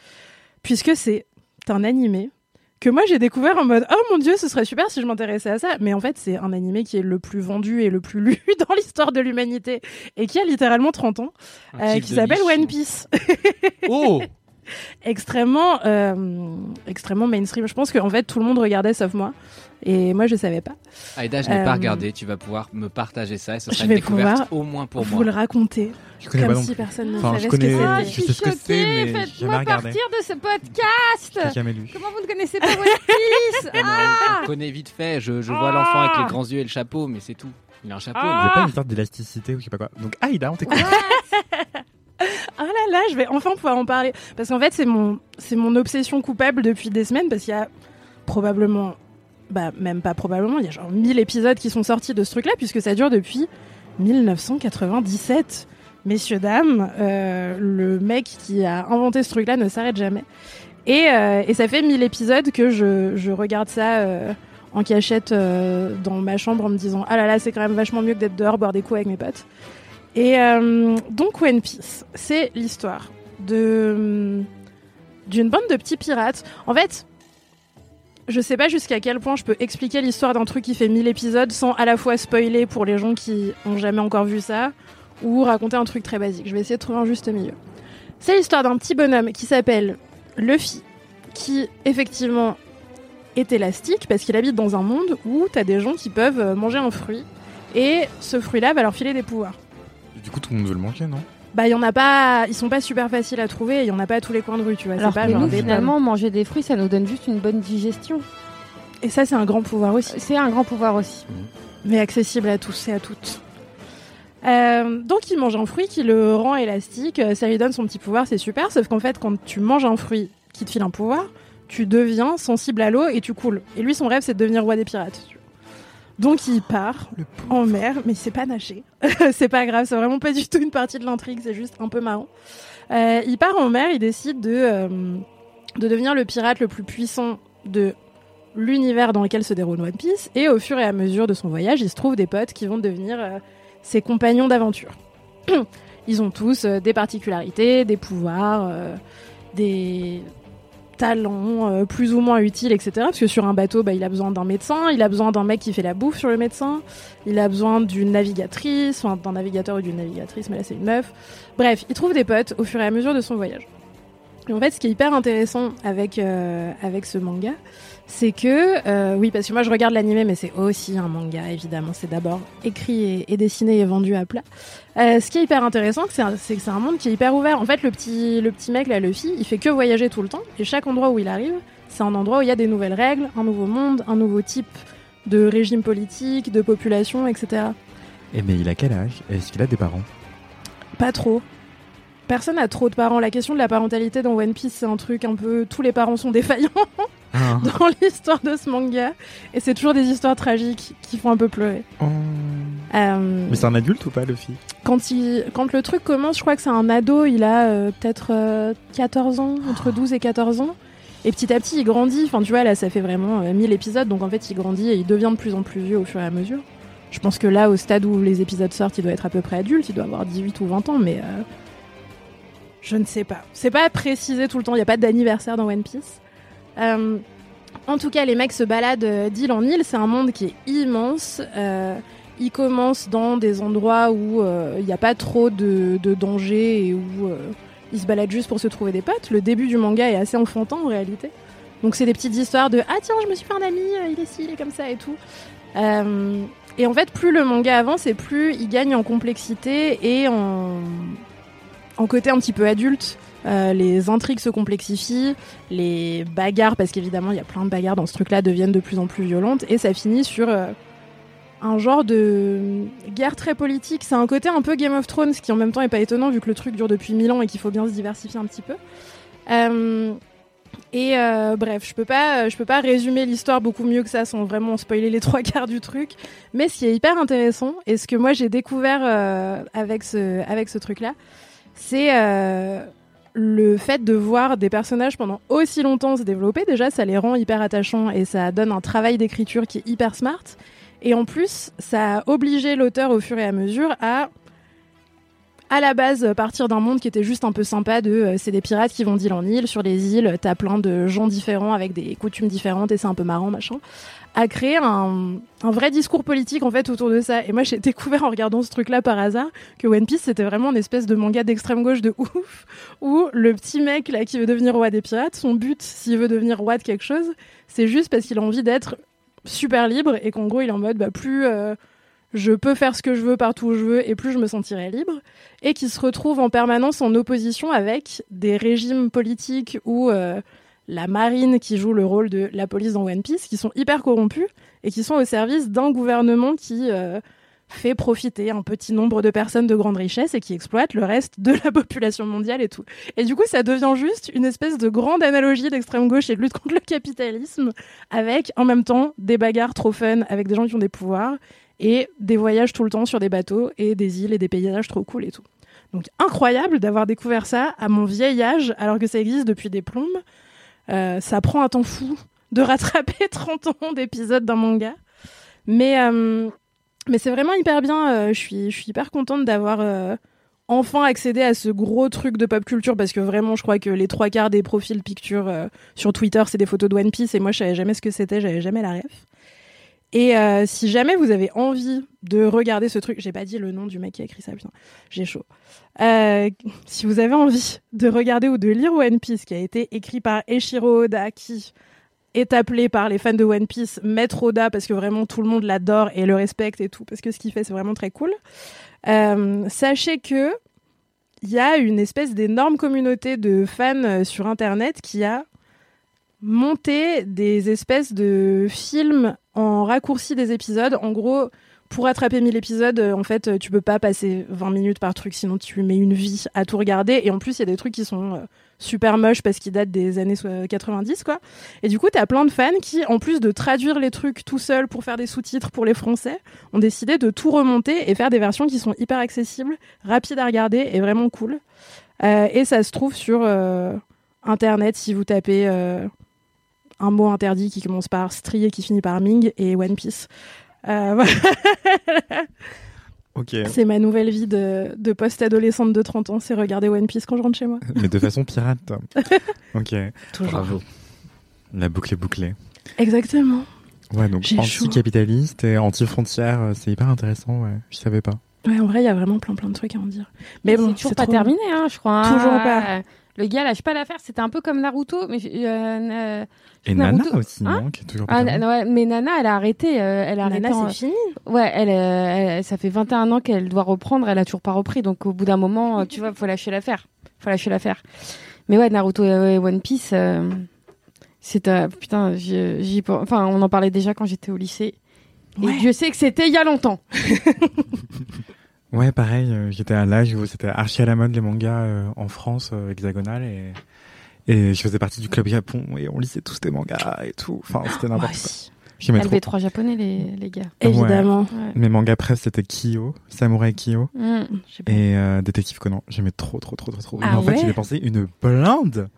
puisque c'est un animé que moi j'ai découvert en mode oh mon dieu ce serait super si je m'intéressais à ça. Mais en fait c'est un animé qui est le plus vendu et le plus [laughs] lu dans l'histoire de l'humanité et qui a littéralement 30 ans euh, qui s'appelle. One Piece. Oh [laughs] extrêmement euh, extrêmement mainstream je pense qu'en fait tout le monde regardait sauf moi et moi je savais pas Aïda, je n'ai Euh, pas regardé. Tu vas pouvoir me partager ça et ce je sera une découverte au moins pour vous moi. le raconter Je connais comme pas non si plus. personne ne Enfin, savait je ce connais- que Ah, c'était je je suis ce que choquée. Faites-moi partir de ce podcast. J'ai jamais lu. Comment vous ne connaissez pas [laughs] One Piece Ah, le connaît vite fait. Je, je vois l'enfant avec les grands yeux et le chapeau, mais c'est tout. Il a un chapeau. Vous mais- avez pas une sorte d'élasticité ou je sais pas quoi. Donc, Aïda, on t'écoute. Ah là là je vais enfin pouvoir en parler. Parce qu'en fait c'est mon obsession coupable depuis des semaines parce qu'il y a probablement bah même pas probablement il y a genre 1000 épisodes qui sont sortis de ce truc là puisque ça dure depuis 1997 messieurs dames euh, le mec qui a inventé ce truc là ne s'arrête jamais. Et, euh, et ça fait 1000 épisodes que je, regarde ça euh, en cachette dans ma chambre en me disant ah là là c'est quand même vachement mieux que d'être dehors boire des coups avec mes potes et euh, donc One Piece c'est l'histoire de d'une bande de petits pirates en fait je sais pas jusqu'à quel point je peux expliquer l'histoire d'un truc qui fait 1000 épisodes sans à la fois spoiler pour les gens qui ont jamais encore vu ça ou raconter un truc très basique. Je vais essayer de trouver un juste milieu. C'est l'histoire d'un petit bonhomme qui s'appelle Luffy, qui effectivement est élastique parce qu'il habite dans un monde où t'as des gens qui peuvent euh, manger un fruit et ce fruit-là va leur filer des pouvoirs. Du coup, tout le monde veut le manger, non? Bah, il y en a pas, ils sont pas super faciles à trouver, il y en a pas à tous les coins de rue, tu vois. Alors c'est pas que genre nous, des finalement, manger des fruits, ça nous donne juste une bonne digestion. Et ça, c'est un grand pouvoir aussi. C'est un grand pouvoir aussi. mais accessible à tous et à toutes. Euh, donc il mange un fruit qui le rend élastique, euh, ça lui donne son petit pouvoir, c'est super, sauf qu'en fait quand tu manges un fruit qui te file un pouvoir, tu deviens sensible à l'eau et tu coules. Et lui son rêve c'est de devenir roi des pirates. Donc il part en mer, mais c'est pas nager. [laughs] c'est pas grave, c'est vraiment pas du tout une partie de l'intrigue, c'est juste un peu marrant. Euh, il part en mer, il décide de, euh, de devenir le pirate le plus puissant de l'univers dans lequel se déroule One Piece. Et au fur et à mesure de son voyage, il se trouve des potes qui vont devenir euh, ses compagnons d'aventure. [clears throat] Ils ont tous des particularités, des pouvoirs, des talents euh, plus ou moins utiles, etc. Parce que sur un bateau, bah, il a besoin d'un médecin, il a besoin d'un mec qui fait la bouffe sur le médecin, il a besoin d'une navigatrice, enfin d'un navigateur ou d'une navigatrice, mais là c'est une meuf. Bref, il trouve des potes au fur et à mesure de son voyage. Et en fait, ce qui est hyper intéressant avec, euh, avec ce manga, c'est que, euh, oui, parce que moi je regarde l'animé, mais c'est aussi un manga, évidemment. C'est d'abord écrit et, et dessiné et vendu à plat. Euh, ce qui est hyper intéressant, c'est que c'est un monde qui est hyper ouvert. En fait, le petit, le petit mec, là, Luffy, il fait que voyager tout le temps. Et chaque endroit où il arrive, c'est un endroit où il y a des nouvelles règles, un nouveau monde, un nouveau type de régime politique, de population, etc. Eh, mais il a quel âge? Est-ce qu'il a des parents? Pas trop. personne a trop de parents. La question de la parentalité dans One Piece, c'est un truc un peu. Tous les parents sont défaillants [laughs] Ah. [laughs] dans l'histoire de ce manga. Et c'est toujours des histoires tragiques qui font un peu pleurer. Oh. Euh, Mais c'est un adulte ou pas, Luffy? quand, il, quand le truc commence, je crois que c'est un ado, il a euh, peut-être euh, 14 ans, entre 12 et 14 ans. Et petit à petit, il grandit. Enfin, tu vois, là, ça fait vraiment euh, 1000 épisodes. Donc, en fait, il grandit et il devient de plus en plus vieux au fur et à mesure. Je pense que là, au stade où les épisodes sortent, il doit être à peu près adulte. Il doit avoir 18 ou 20 ans, mais euh, je ne sais pas. C'est pas précisé tout le temps. Il n'y a pas d'anniversaire dans One Piece. Euh, en tout cas, les mecs se baladent euh, d'île en île. C'est un monde qui est immense. Euh, ils commencent dans des endroits où il n'y a pas trop de, de danger et où ils se baladent juste pour se trouver des potes. Le début du manga est assez enfantin en réalité. Donc c'est des petites histoires de ah tiens je me suis fait un ami, il est ci, il est comme ça et tout. Et en fait plus le manga avance et plus il gagne en complexité et en côté un petit peu adulte. Euh, les intrigues se complexifient, les bagarres, parce qu'évidemment il y a plein de bagarres dans ce truc-là, deviennent de plus en plus violentes et ça finit sur euh, un genre de guerre très politique. C'est un côté un peu Game of Thrones, qui en même temps est pas étonnant vu que le truc dure depuis mille ans et qu'il faut bien se diversifier un petit peu. Euh, et bref, je peux pas, je peux pas résumer l'histoire beaucoup mieux que ça sans vraiment spoiler les [laughs] trois quarts du truc. Mais ce qui est hyper intéressant et ce que moi j'ai découvert avec ce, avec ce truc-là, c'est euh, le fait de voir des personnages pendant aussi longtemps se développer. Déjà, ça les rend hyper attachants et ça donne un travail d'écriture qui est hyper smart. Et en plus, ça a obligé l'auteur au fur et à mesure à à la base partir d'un monde qui était juste un peu sympa de euh, c'est des pirates qui vont d'île en île sur les îles t'as plein de gens différents avec des coutumes différentes et c'est un peu marrant machin à créer un, vrai discours politique en fait autour de ça. Et moi j'ai découvert en regardant ce truc là par hasard que One Piece c'était vraiment une espèce de manga d'extrême gauche de ouf [laughs] où le petit mec là qui veut devenir roi des pirates son but s'il veut devenir roi de quelque chose c'est juste parce qu'il a envie d'être super libre et qu'en gros il est en mode bah plus euh, je peux faire ce que je veux partout où je veux et plus je me sentirai libre, et qui se retrouve en permanence en opposition avec des régimes politiques ou euh, la marine qui joue le rôle de la police dans One Piece, qui sont hyper corrompus et qui sont au service d'un gouvernement qui euh, fait profiter un petit nombre de personnes de grande richesse et qui exploite le reste de la [laughs] population mondiale et tout. Et du coup, ça devient juste une espèce de grande analogie d'extrême gauche et de lutte contre le capitalisme, avec en même temps des bagarres trop fun avec des gens qui ont des pouvoirs et des voyages tout le temps sur des bateaux et des îles et des paysages trop cool et tout. Donc incroyable d'avoir découvert ça à mon vieil âge alors que ça existe depuis des plombes. Euh, ça prend un temps fou de rattraper [laughs] 30 ans d'épisodes d'un manga. Mais, euh, mais c'est vraiment hyper bien. euh, je, suis, hyper contente d'avoir enfin accédé à ce gros truc de pop culture parce que vraiment, je crois que les trois quarts des profils pictures sur Twitter, c'est des photos de One Piece et moi, je savais jamais ce que c'était, j'avais jamais la ref. Et euh, si jamais vous avez envie de regarder ce truc, j'ai pas dit le nom du mec qui a écrit ça, putain, j'ai chaud. Euh, si vous avez envie de regarder ou de lire One Piece, qui a été écrit par Eiichiro Oda, qui est appelé par les fans de One Piece Maître Oda, parce que vraiment tout le monde l'adore et le respecte et tout, parce que ce qu'il fait, c'est vraiment très cool. Euh, sachez que il y a une espèce d'énorme communauté de fans sur Internet qui a monté des espèces de films en raccourci des épisodes. En gros, pour attraper 1000 épisodes, euh, en fait, euh, tu peux pas passer 20 minutes par truc, sinon tu mets une vie à tout regarder. Et en plus, il y a des trucs qui sont euh, super moches parce qu'ils datent des années so- 90, quoi. Et du coup, t'as plein de fans qui, en plus de traduire les trucs tout seuls pour faire des sous-titres pour les Français, ont décidé de tout remonter et faire des versions qui sont hyper accessibles, rapides à regarder et vraiment cool. Et ça se trouve sur Internet si vous tapez un mot interdit qui commence par Stri et qui finit par Ming et One Piece. Euh. C'est ma nouvelle vie de, de post-adolescente de 30 ans, c'est regarder One Piece quand je rentre chez moi. Mais de façon pirate. [laughs] ok. Toujours. Bravo. La boucle est bouclée. Exactement. Ouais, donc anti-capitaliste et anti-frontière, euh, c'est hyper intéressant, ouais. Je savais pas. Ouais, en vrai, il y a vraiment plein plein de trucs à en dire. Mais bon, c'est toujours pas trop- terminé, hein, je crois. Toujours pas. Le gars lâche pas l'affaire. C'était un peu comme Naruto, mais euh, euh, Et Naruto- Nana aussi, Hein non Qui est toujours pas Ah, terminé. na- ouais, mais Nana, elle a arrêté. euh, elle a Nana, c'est fini. Ouais, elle, euh, elle- ça fait 21 ans qu'elle doit reprendre. Elle a toujours pas repris. Donc au bout d'un moment, euh, tu vois, faut lâcher l'affaire. Faut lâcher l'affaire. Mais ouais, Naruto et One Piece, euh, c'est euh, putain. j'y- Enfin, on en parlait déjà quand j'étais au lycée. Et Ouais. Dieu sait que c'était il y a longtemps. [laughs] Ouais, pareil, euh, j'étais à l'âge où c'était archi à la mode les mangas euh, en France euh, hexagonale et et je faisais partie du club Japon et on lisait tous des mangas et tout. Enfin, c'était n'importe quoi. J'aimais trop. LB3 japonais, les, les gars. Évidemment. Ouais. Mes mangas presque c'était Kyo, Samurai Kyo Mm. et euh, Détective Conan. J'aimais trop, trop, trop, trop, trop. Ah Mais en fait, ouais j'ai dépensé une blinde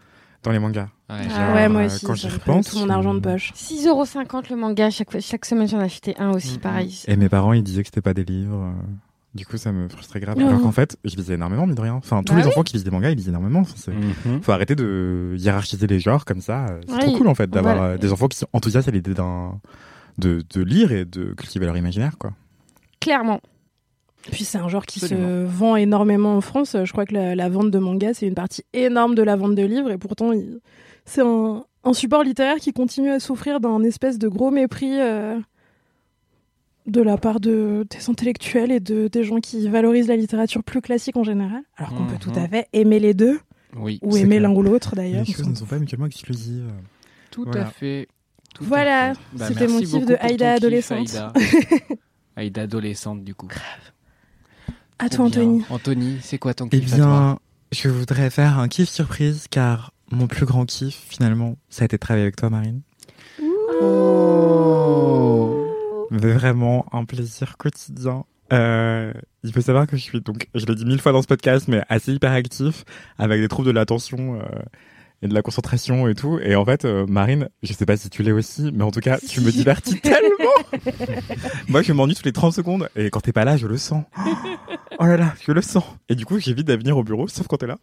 dans les mangas. Ouais, Genre, Ah ouais, moi aussi. Quand j'y repense. tout mon argent de poche. 6,50€ le manga, chaque, chaque semaine j'en achetais un aussi, Mhm. pareil. Et mes parents, ils disaient que c'était pas des livres. Du coup, ça me frustrait grave. Alors qu'en fait, je lisais énormément, mine de rien. Enfin, tous Bah les oui. enfants qui lisent des mangas, ils lisent énormément. Enfin, c'est- Mhm. Faut arrêter de hiérarchiser les genres comme ça. euh, C'est trop cool, en fait, d'avoir voilà. euh, des enfants qui sont enthousiastes à l'idée d'un, de, de lire et de cultiver leur imaginaire, quoi. Clairement. Puis c'est un genre qui Absolument. se vend énormément en France. Je crois que la, la vente de manga, c'est une partie énorme de la vente de livres. Et pourtant, c'est un, un support littéraire qui continue à souffrir d'un espèce de gros mépris euh, de la part de, des intellectuels et de, des gens qui valorisent la littérature plus classique en général. Alors qu'on peut Mhm. tout à fait aimer les deux, Oui, ou aimer l'un ou l'autre d'ailleurs. Les choses ne sont pas mutuellement exclusives. tout Voilà. à fait. tout à Voilà. Bah, c'était mon kiff de Aïda kiff, adolescente. Aïda. [laughs] Aïda adolescente, du coup. À Trop toi. Anthony. Anthony, c'est quoi ton Eh kiff à toi? bien, je voudrais faire un kiff surprise car mon plus grand kiff, finalement, ça a été de travailler avec toi, Marine. Mais Vraiment un plaisir quotidien. Euh, il faut savoir que je suis donc, je l'ai dit mille fois dans ce podcast, mais assez hyperactif, avec des troubles de l'attention euh, et de la concentration et tout. Et en fait, euh, Marine, je sais pas si tu l'es aussi, mais en tout cas, tu me divertis [laughs] tellement. Moi, je m'ennuie toutes les 30 secondes, et quand t'es pas là, je le sens. Oh là là, je le sens. Et du coup, j'évite de venir au bureau, sauf quand t'es là.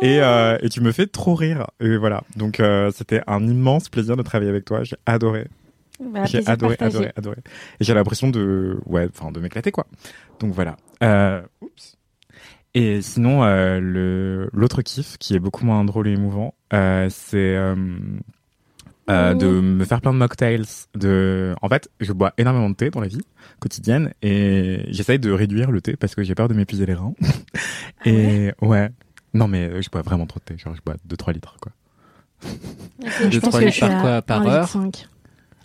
Et, euh, et tu me fais trop rire. Et voilà. Donc, euh, c'était un immense plaisir de travailler avec toi. J'ai adoré. Bah, J'ai adoré, partagé. adoré, adoré. Et j'ai l'impression de, ouais, enfin, de m'éclater, quoi. Donc voilà. Euh, oups. Et sinon, euh, le l'autre kiff qui est beaucoup moins drôle et émouvant, euh, c'est euh, euh, de me faire plein de mocktails. De, en fait, je bois énormément de thé dans la vie quotidienne et j'essaye de réduire le thé parce que j'ai peur de m'épuiser les reins. et ouais. Non mais euh, je bois vraiment trop de thé, genre je bois 2-3 litres quoi. Ok, Deux, je pense trois que litres je par quoi? Par heure? cinq. 1 litre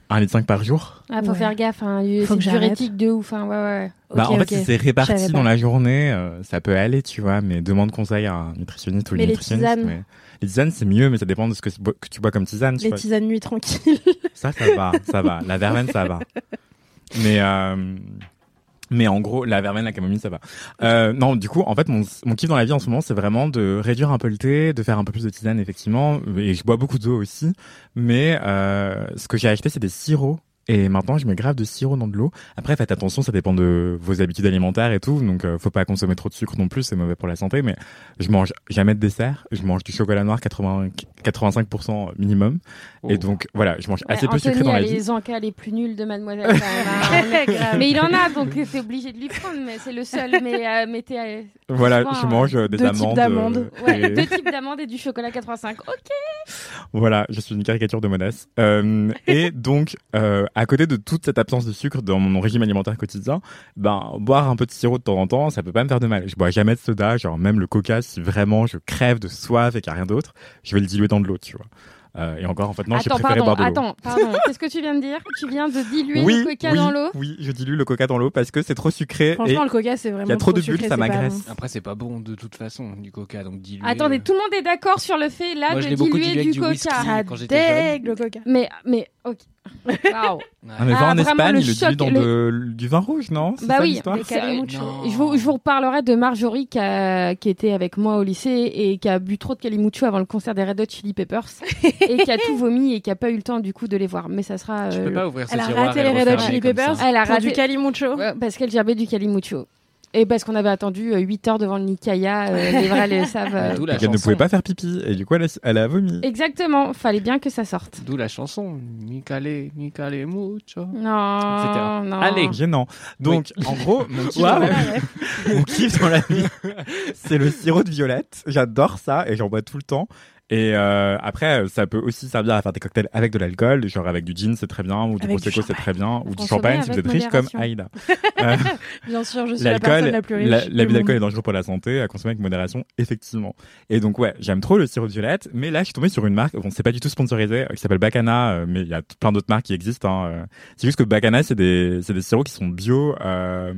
5 par jour Ah, faut Ouais. faire gaffe, hein. Faut c'est diurétique de ouf, hein. ouais, ouais. bah, Ok, en fait, si c'est réparti dans la journée, euh, ça peut aller, tu vois, mais demande conseil à un nutritionniste ou une Mais les nutritionniste. tisanes mais- Les tisanes, c'est mieux, mais ça dépend de ce que, tu bois- que tu bois comme tisane. tu Les vois. tisanes nuit tranquilles. Ça, ça va, ça va. La verveine, ça va. [laughs] Mais, euh, mais en gros, la verveine, la camomille, ça va. Euh, non, du coup, en fait, mon, mon kiff dans la vie en ce moment, c'est vraiment de réduire un peu le thé, de faire un peu plus de tisane, effectivement. Et je bois beaucoup d'eau aussi. Mais euh, ce que j'ai acheté, c'est des sirops. Et maintenant, je mets grave de sirop dans de l'eau. Après, faites attention, ça dépend de vos habitudes alimentaires et tout. Donc, euh, faut pas consommer trop de sucre non plus, c'est mauvais pour la santé. Mais je mange jamais de dessert. Je mange du chocolat noir 80, 85% minimum. Oh. Et donc, voilà, je mange assez Ouais, peu sucré Anthony dans a la vie. les encas les plus nuls de Mademoiselle. hein. [laughs] Mais il en a, donc c'est obligé de lui prendre. Mais c'est le seul. Mais, euh, mais t'es, euh, Voilà, souvent, je mange euh, des deux types amandes. d'amandes. euh, Ouais, et- deux types d'amandes et du chocolat 85. Ok. Voilà, je suis une caricature de Monas. Euh, et donc, euh, à côté de toute cette absence de sucre dans mon régime alimentaire quotidien, ben boire un peu de sirop de temps en temps, ça peut pas me faire de mal. Je bois jamais de soda, genre même le coca, si vraiment je crève de soif et qu'il n'y a rien d'autre, je vais le diluer dans de l'eau, tu vois. Euh, et encore, en fait, non, j'ai préféré pardon, boire de l'eau. attends, pardon. [laughs] Qu'est-ce que tu viens de dire? Tu viens de diluer oui, le coca oui, dans l'eau? oui, je dilue le coca dans l'eau parce que c'est trop sucré. Franchement, et le coca, c'est vraiment. il y a trop de sucré, bulles, ça c'est pas m'agresse. bon. Après, c'est pas bon de toute façon, du coca, donc dilué. Attendez, euh, tout le monde est d'accord sur le fait là Moi, de diluer du, du whisky. coca. Ça quand j'étais jeune. dégue le coca. Mais, mais, ok. Waouh. Ah, mais va Ah, en Espagne, le il le choc, dans le- de- du vin rouge, non? Bah ça, oui, l'histoire? mais c'est- Calimucho. Non. Je vous, je vous reparlerai de Marjorie qui, a- qui était avec moi au lycée et qui a bu trop de Calimucho avant le concert des Red Hot Chili Peppers [laughs] et qui a tout vomi et qui a pas eu le temps du coup de les voir. Mais ça sera. Tu euh, peux pas ouvrir ce Elle a raté les le Red Hot Chili Peppers. Elle a pour raté du Calimucho. Ouais, parce qu'elle gerbait du Calimucho. Et parce qu'on avait attendu euh, 8 heures devant le Nikaya, euh, les vrais le [laughs] savent. euh. D'où la Elle ne chanson. pouvait pas faire pipi, et du coup, elle a, elle a vomi. Exactement, fallait bien que ça sorte. D'où la chanson. Nicale, Nicale mucho. Non, Etc. non. Allez. Gênant. Donc, en gros, [laughs] mon kiff, la... [laughs] mon kiff dans la vie, c'est le sirop de violette. J'adore ça et j'en bois tout le temps. Et euh, après, ça peut aussi servir à faire des cocktails avec de l'alcool, genre avec du gin, c'est très bien, ou du Avec prosecco, c'est très bien, ou du champagne si vous êtes riche comme. Aïda. [laughs] Euh, Bien sûr, je suis la personne L'alcool, la plus riche. la- l'abus d'alcool est dangereux pour la santé, à consommer avec modération, effectivement. Et donc ouais, j'aime trop le sirop de violette, mais là je suis tombé sur une marque, bon c'est pas du tout sponsorisé, euh, qui s'appelle Bacana, euh, mais il y a plein d'autres marques qui existent. Hein. C'est juste que Bacana c'est des c'est des sirops qui sont bio. Euh,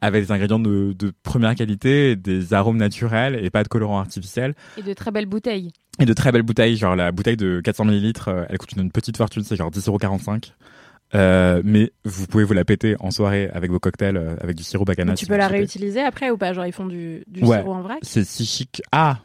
avec des ingrédients de, de première qualité, des arômes naturels et pas de colorants artificiels. Et de très belles bouteilles. Et de très belles bouteilles, genre la bouteille de 400 millilitres, euh, elle coûte une petite fortune, c'est genre 10,45€. Euh, mais vous pouvez vous la péter en soirée avec vos cocktails, euh, avec du sirop bacana. tu si peux la souhaitez. réutiliser après ou pas? Genre ils font du, du Ouais. sirop en vrac? C'est si chic. Ah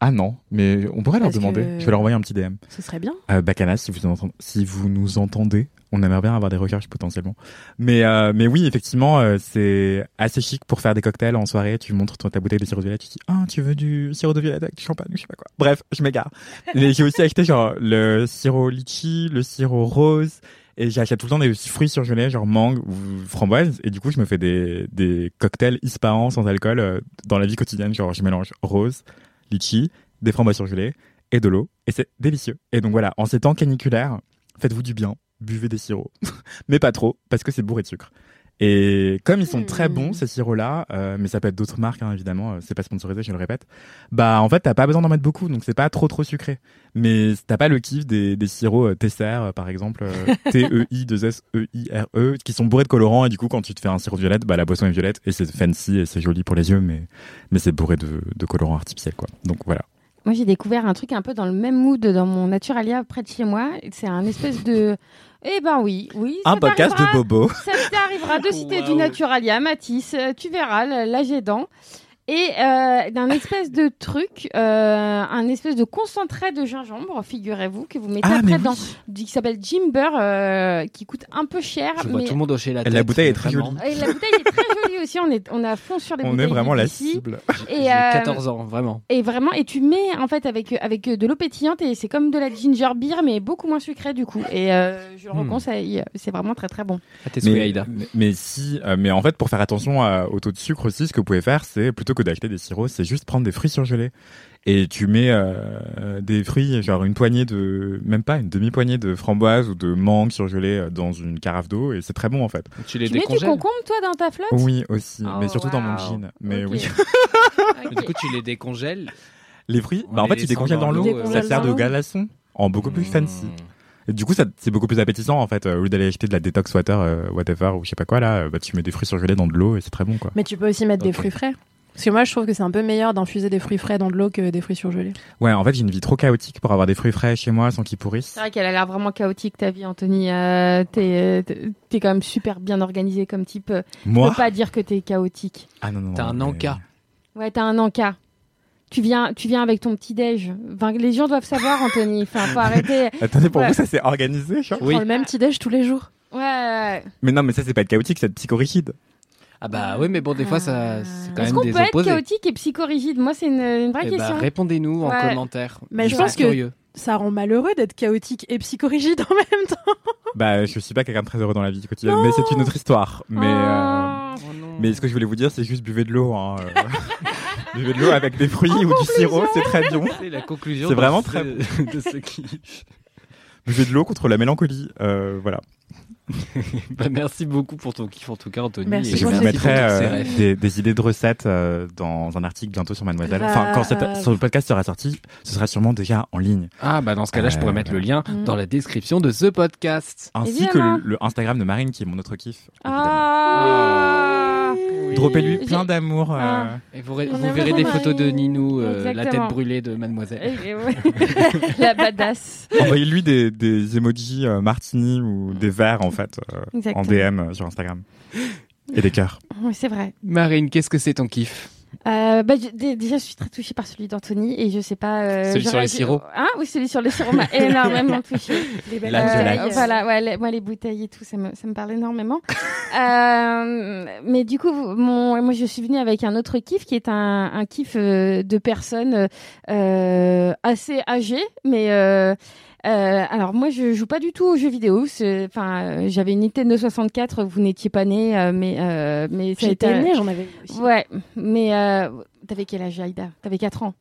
Ah non, mais on pourrait leur Parce demander. que- Je vais leur envoyer un petit DM. Ce serait bien. Euh, Bacana, si vous, entendez, si vous nous entendez, on aimerait bien avoir des recherches potentiellement. Mais euh, mais oui, effectivement, euh, c'est assez chic pour faire des cocktails en soirée. Tu montres ta bouteille de sirop de violette, tu dis ah tu veux du sirop de violette avec du champagne, je sais pas quoi. Bref, je m'égare. J'ai aussi acheté genre le sirop litchi, le sirop rose. Et j'achète tout le temps des fruits surgelés, genre mangue ou framboise. Et du coup, je me fais des, des cocktails ispahan sans alcool euh, dans la vie quotidienne. Genre, je mélange rose, litchi, des framboises surgelées et de l'eau. Et c'est délicieux. Et donc voilà, en ces temps caniculaires, faites-vous du bien, buvez des sirops. [laughs] mais pas trop, parce que c'est bourré de sucre. Et comme ils sont très bons, ces sirops-là, euh, mais ça peut être d'autres marques, hein, évidemment, euh, c'est pas sponsorisé, je le répète, bah en fait, t'as pas besoin d'en mettre beaucoup, donc c'est pas trop trop sucré. Mais t'as pas le kiff des, des sirops euh, Tesser, euh, par exemple, euh, [laughs] T-E-I-2-S-E-I-R-E, E, qui sont bourrés de colorants, et du coup, quand tu te fais un sirop violette, bah la boisson est violette, et c'est fancy, et c'est joli pour les yeux, mais, mais c'est bourré de, de colorants artificiels, quoi. Donc voilà. Moi, j'ai découvert un truc un peu dans le même mood dans mon Naturalia près de chez moi. C'est un espèce de. Eh ben oui, oui. Un podcast de Bobo. Ça t'arrivera de citer [laughs] du. Naturalia, Matisse. Tu verras, l- là j'ai dents. Et euh, d'un espèce de truc, euh, un espèce de concentré de gingembre, figurez-vous, que vous mettez Ah, après dans, oui. qui s'appelle Jimber, euh, qui coûte un peu cher. Je vois mais... tout le monde hocher la Et tête. la bouteille est très jolie. Et la bouteille est très jolie aussi. On est, on est à fond sur les On bouteilles. est vraiment la cible. Et, J'ai euh, 14 ans, vraiment. et vraiment, et tu mets en fait avec avec de l'eau pétillante et c'est comme de la ginger beer mais beaucoup moins sucré du coup. Et euh, je le Hmm. reconseille, c'est vraiment très très bon. Mais, mais, mais si, euh, mais en fait, pour faire attention à- au taux de sucre aussi, ce que vous pouvez faire, c'est plutôt que d'acheter des sirops, c'est juste prendre des fruits surgelés. Et tu mets euh, des fruits, genre une poignée de, même pas une demi-poignée de framboises ou de mangue surgelées euh, dans une carafe d'eau, et c'est très bon en fait. Tu les Tu mets du décongèles. concombre toi dans ta flotte? Oui aussi, Oh, mais surtout dans mon jean. Mais oui, [laughs] Mais Du coup, tu les décongèles? les fruits, En bah en fait, laissant décongèlent dans l'eau, ça sert de glaçon en beaucoup plus fancy. Et du coup, ça, c'est beaucoup plus appétissant en fait. Euh, Au lieu d'aller acheter de la détox water, euh, whatever, ou je sais pas quoi là, euh, bah tu mets des fruits surgelés dans de l'eau et c'est très bon quoi. Mais tu peux aussi mettre des fruits frais. Parce que moi, je trouve que c'est un peu meilleur d'infuser des fruits frais dans de l'eau que des fruits surgelés. Ouais, en fait, j'ai une vie trop chaotique pour avoir des fruits frais chez moi sans qu'ils pourrissent. C'est vrai qu'elle a l'air vraiment chaotique ta vie Anthony. Euh, t'es t'es- t'es quand même super bien organisé comme type. Je Moi peux pas dire que t'es chaotique. Ah non, non. T'as un encas. Ouais, t'as un encas. Tu viens, tu viens avec ton petit déj. Enfin, les gens doivent savoir, Anthony. Enfin, faut [laughs] arrêter. Attendez, pour Ouais. vous, ça c'est organisé, genre Oui. Prends le même petit déj tous les jours. Ouais, ouais. Mais non, mais ça c'est pas être chaotique, c'est être psychorigide. Ah bah oui, mais bon, des fois, ça, c'est quand Est-ce même qu'on des peut être opposés. chaotique et psychorigide? Moi, c'est une, une vraie Eh bah, question. répondez-nous en Ouais. commentaire. Mais je pense que- curieux. Ça rend malheureux d'être chaotique et psychorigide en même temps. Bah, je suis pas quelqu'un de très heureux dans la vie quotidienne, mais c'est une autre histoire. Mais, euh, Oh. Non. mais ce que je voulais vous dire, c'est juste buvez de l'eau. Hein. euh. [laughs] buvez de l'eau avec des fruits ou du sirop, c'est très bon. C'est la conclusion. C'est de vraiment ce- très de ce qui. [laughs] Buvez de l'eau contre la mélancolie. Euh, voilà. [laughs] Bah, merci beaucoup pour ton kiff en tout cas, Anthony. Merci et je vous mettrai euh, des, des idées de recettes euh, dans un article bientôt sur Mademoiselle. Enfin, quand cette, Grave. sur le podcast sera sorti, ce sera sûrement déjà en ligne. Ah bah dans ce cas-là, je pourrais Euh, mettre le lien Mm. dans la description de ce podcast. Ainsi Évidemment. que le, le Instagram de Marine, qui est mon autre kiff. évidemment. Ah. Droppez-lui J'ai- plein d'amour. euh, Ah. Et vous, verrez- vous des photos de Ninou, euh, la tête brûlée de Mademoiselle. Et- et ouais. [laughs] La badass. Envoyez-lui des, des emojis euh, martini ou des verres en fait euh, en. DM euh, sur Instagram et des cœurs. Oui, c'est vrai. Marine, qu'est-ce que c'est ton kiff? Euh, bah, je- dé- déjà, je suis très touchée par celui d'Anthony et je sais pas. euh, Celui sur les sirops Hein Oui, celui sur les sirops m'a [laughs] énormément touchée. Les belles Euh, voilà, ouais, les, moi les bouteilles et tout, ça me, ça me parle énormément. [laughs] Euh, mais du coup, mon, moi je suis venue avec un autre kiff qui est un, un kiff euh, de personnes euh, assez âgées, mais euh, euh, alors moi je joue pas du tout aux jeux vidéo. Enfin, euh, j'avais une Nintendo 64, vous n'étiez pas né, euh, mais euh, mais J'étais née, j'en avais aussi. Ouais, mais euh, t'avais quel âge, Aïda? T'avais 4 ans.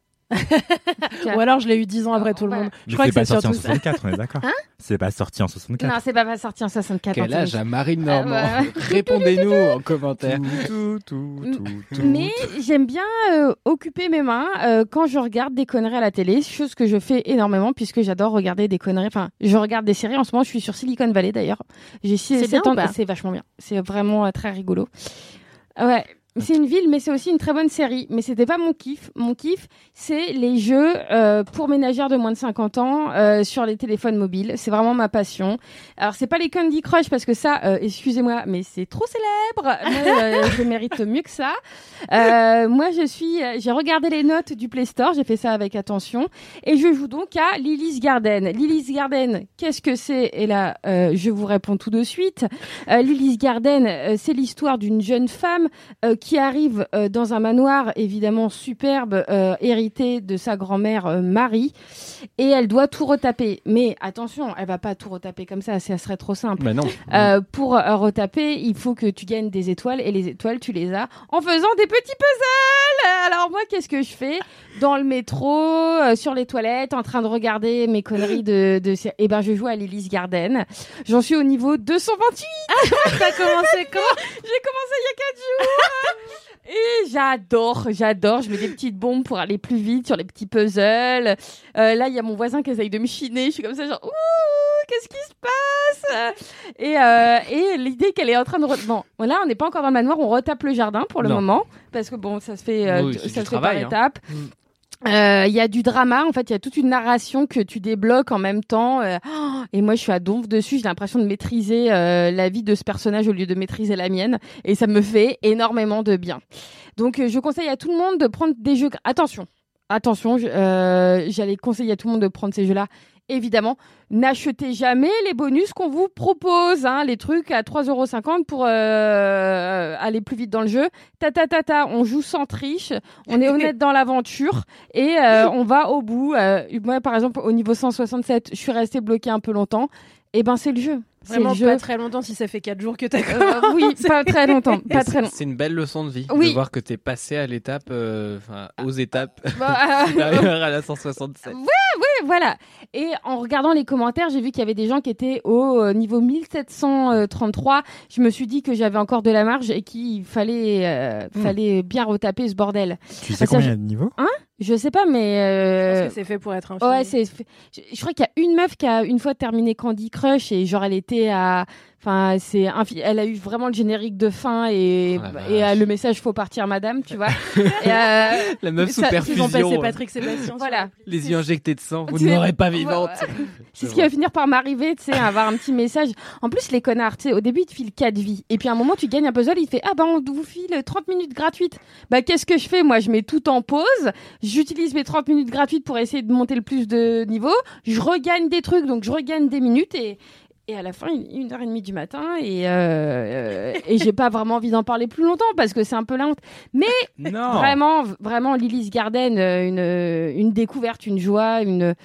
Ou alors je l'ai eu 10 ans après tout le Voilà. monde. Je crois c'est que pas c'est sorti en surtout ça. 64, on est d'accord Hein C'est pas sorti en 64. Non, c'est pas, pas sorti en 64. Quel âge a Marine Ah, Normand ouais. [laughs] Répondez-nous en commentaire. Tout, tout, tout, tout, Mais j'aime bien euh, occuper mes mains euh, quand je regarde des conneries à la télé, chose que je fais énormément puisque j'adore regarder des conneries. Enfin, je regarde des séries. En ce moment, je suis sur Silicon Valley d'ailleurs. J'ai six- C'est sept bien ou ans. pas? C'est vachement bien. C'est vraiment euh, très rigolo. Ouais. C'est une ville, mais c'est aussi une très bonne série. Mais c'était pas mon kiff. Mon kiff, c'est les jeux euh, pour ménagères de moins de 50 ans euh, sur les téléphones mobiles. C'est vraiment ma passion. Alors c'est pas les Candy Crush parce que ça, euh, excusez-moi, mais c'est trop célèbre. Euh, [laughs] je mérite mieux que ça. Moi, je suis, j'ai regardé les notes du Play Store. J'ai fait ça avec attention et je joue donc à Lily's Garden. Lily's Garden, qu'est-ce que c'est? Et là, je vous réponds tout de suite. Lily's Garden, c'est l'histoire d'une jeune femme euh, qui arrive euh, dans un manoir évidemment superbe, euh, hérité de sa grand-mère euh, Marie, et elle doit tout retaper. Mais attention, elle va pas tout retaper comme ça, ça serait trop simple. Bah non. Euh, pour euh, retaper, il faut que tu gagnes des étoiles, et les étoiles, tu les as en faisant des petits puzzles. Alors moi, qu'est-ce que je fais dans le métro, euh, sur les toilettes, en train de regarder mes conneries de, de... eh ben, je joue à Lily's Garden. J'en suis au niveau 228. T'as commencé quand? [laughs] J'ai commencé il y a 4 jours. Et j'adore, j'adore. Je mets des petites bombes pour aller plus vite sur les petits puzzles. Euh, là, il y a mon voisin qui essaye de me chiner. Je suis comme ça, genre, ouh, qu'est-ce qui se passe? Et, euh, et l'idée qu'elle est en train de... re- Bon, là, on n'est pas encore dans le manoir. On retape le jardin pour le Non. moment. Parce que bon, ça se fait, euh, Oui, ça c'est se du fait par hein. étapes. Euh, Il y a du drama, en fait, il y a toute une narration que tu débloques en même temps. euh, [gasps] et moi, je suis à donf dessus. J'ai l'impression de maîtriser euh, la vie de ce personnage au lieu de maîtriser la mienne. Et ça me fait énormément de bien. Donc, euh, je conseille à tout le monde de prendre des jeux. Attention, attention, euh, j'allais conseiller à tout le monde de prendre ces jeux-là. Évidemment, n'achetez jamais les bonus qu'on vous propose, hein, les trucs à 3,50€ pour euh, aller plus vite dans le jeu. Ta ta ta ta, on joue sans triche, on est honnête dans l'aventure et euh, on va au bout. Euh, moi, par exemple, au niveau 167, je suis restée bloquée un peu longtemps. Et ben, c'est le jeu. Vraiment pas très longtemps si ça fait 4 jours que t'as Euh, oui, [laughs] pas très longtemps, pas c'est- très longtemps. C'est une belle leçon de vie Oui. de voir que t'es passé à l'étape, euh, aux étapes Bah, [laughs] supérieures à la 167. Ouais, ouais, voilà. Et en regardant les commentaires, j'ai vu qu'il y avait des gens qui étaient au euh, niveau 1733. Je me suis dit que j'avais encore de la marge et qu'il fallait, euh, Hmm. fallait bien retaper ce bordel. Tu sais Ah, combien il y je- a de niveaux? Hein? Je sais pas, mais. euh, Je pense que c'est fait pour être infini. Ouais, c'est. Je, je crois qu'il y a une meuf qui a une fois terminé Candy Crush et genre elle était à. Enfin, c'est. infi- Elle a eu vraiment le générique de fin et, Oh et euh, le message faut partir, madame, tu vois. [laughs] et, euh, La meuf sous ça- Ils ont perfusion, passé Patrick Sébastien. Voilà. les yeux injectés de sang, vous C'est- ne m'aurez pas vivante. Ouais, ouais. C'est ce qui va finir par m'arriver, tu sais, à avoir un petit message. En plus, les connards, tu sais, au début, ils te filent 4 vies. Et puis à un moment, tu gagnes un puzzle, il fait Ah bah, on vous file 30 minutes gratuites. Bah, qu'est-ce que je fais? Moi, je mets tout en pause. J'utilise mes 30 minutes gratuites pour essayer de monter le plus de niveaux. Je regagne des trucs, donc je regagne des minutes et. Et à la fin, une une heure et demie du matin, et, euh, euh, et j'ai pas vraiment envie d'en parler plus longtemps parce que c'est un peu la honte. Mais Non. Vraiment, vraiment, Lily's Garden, euh, une, une découverte, une joie, une,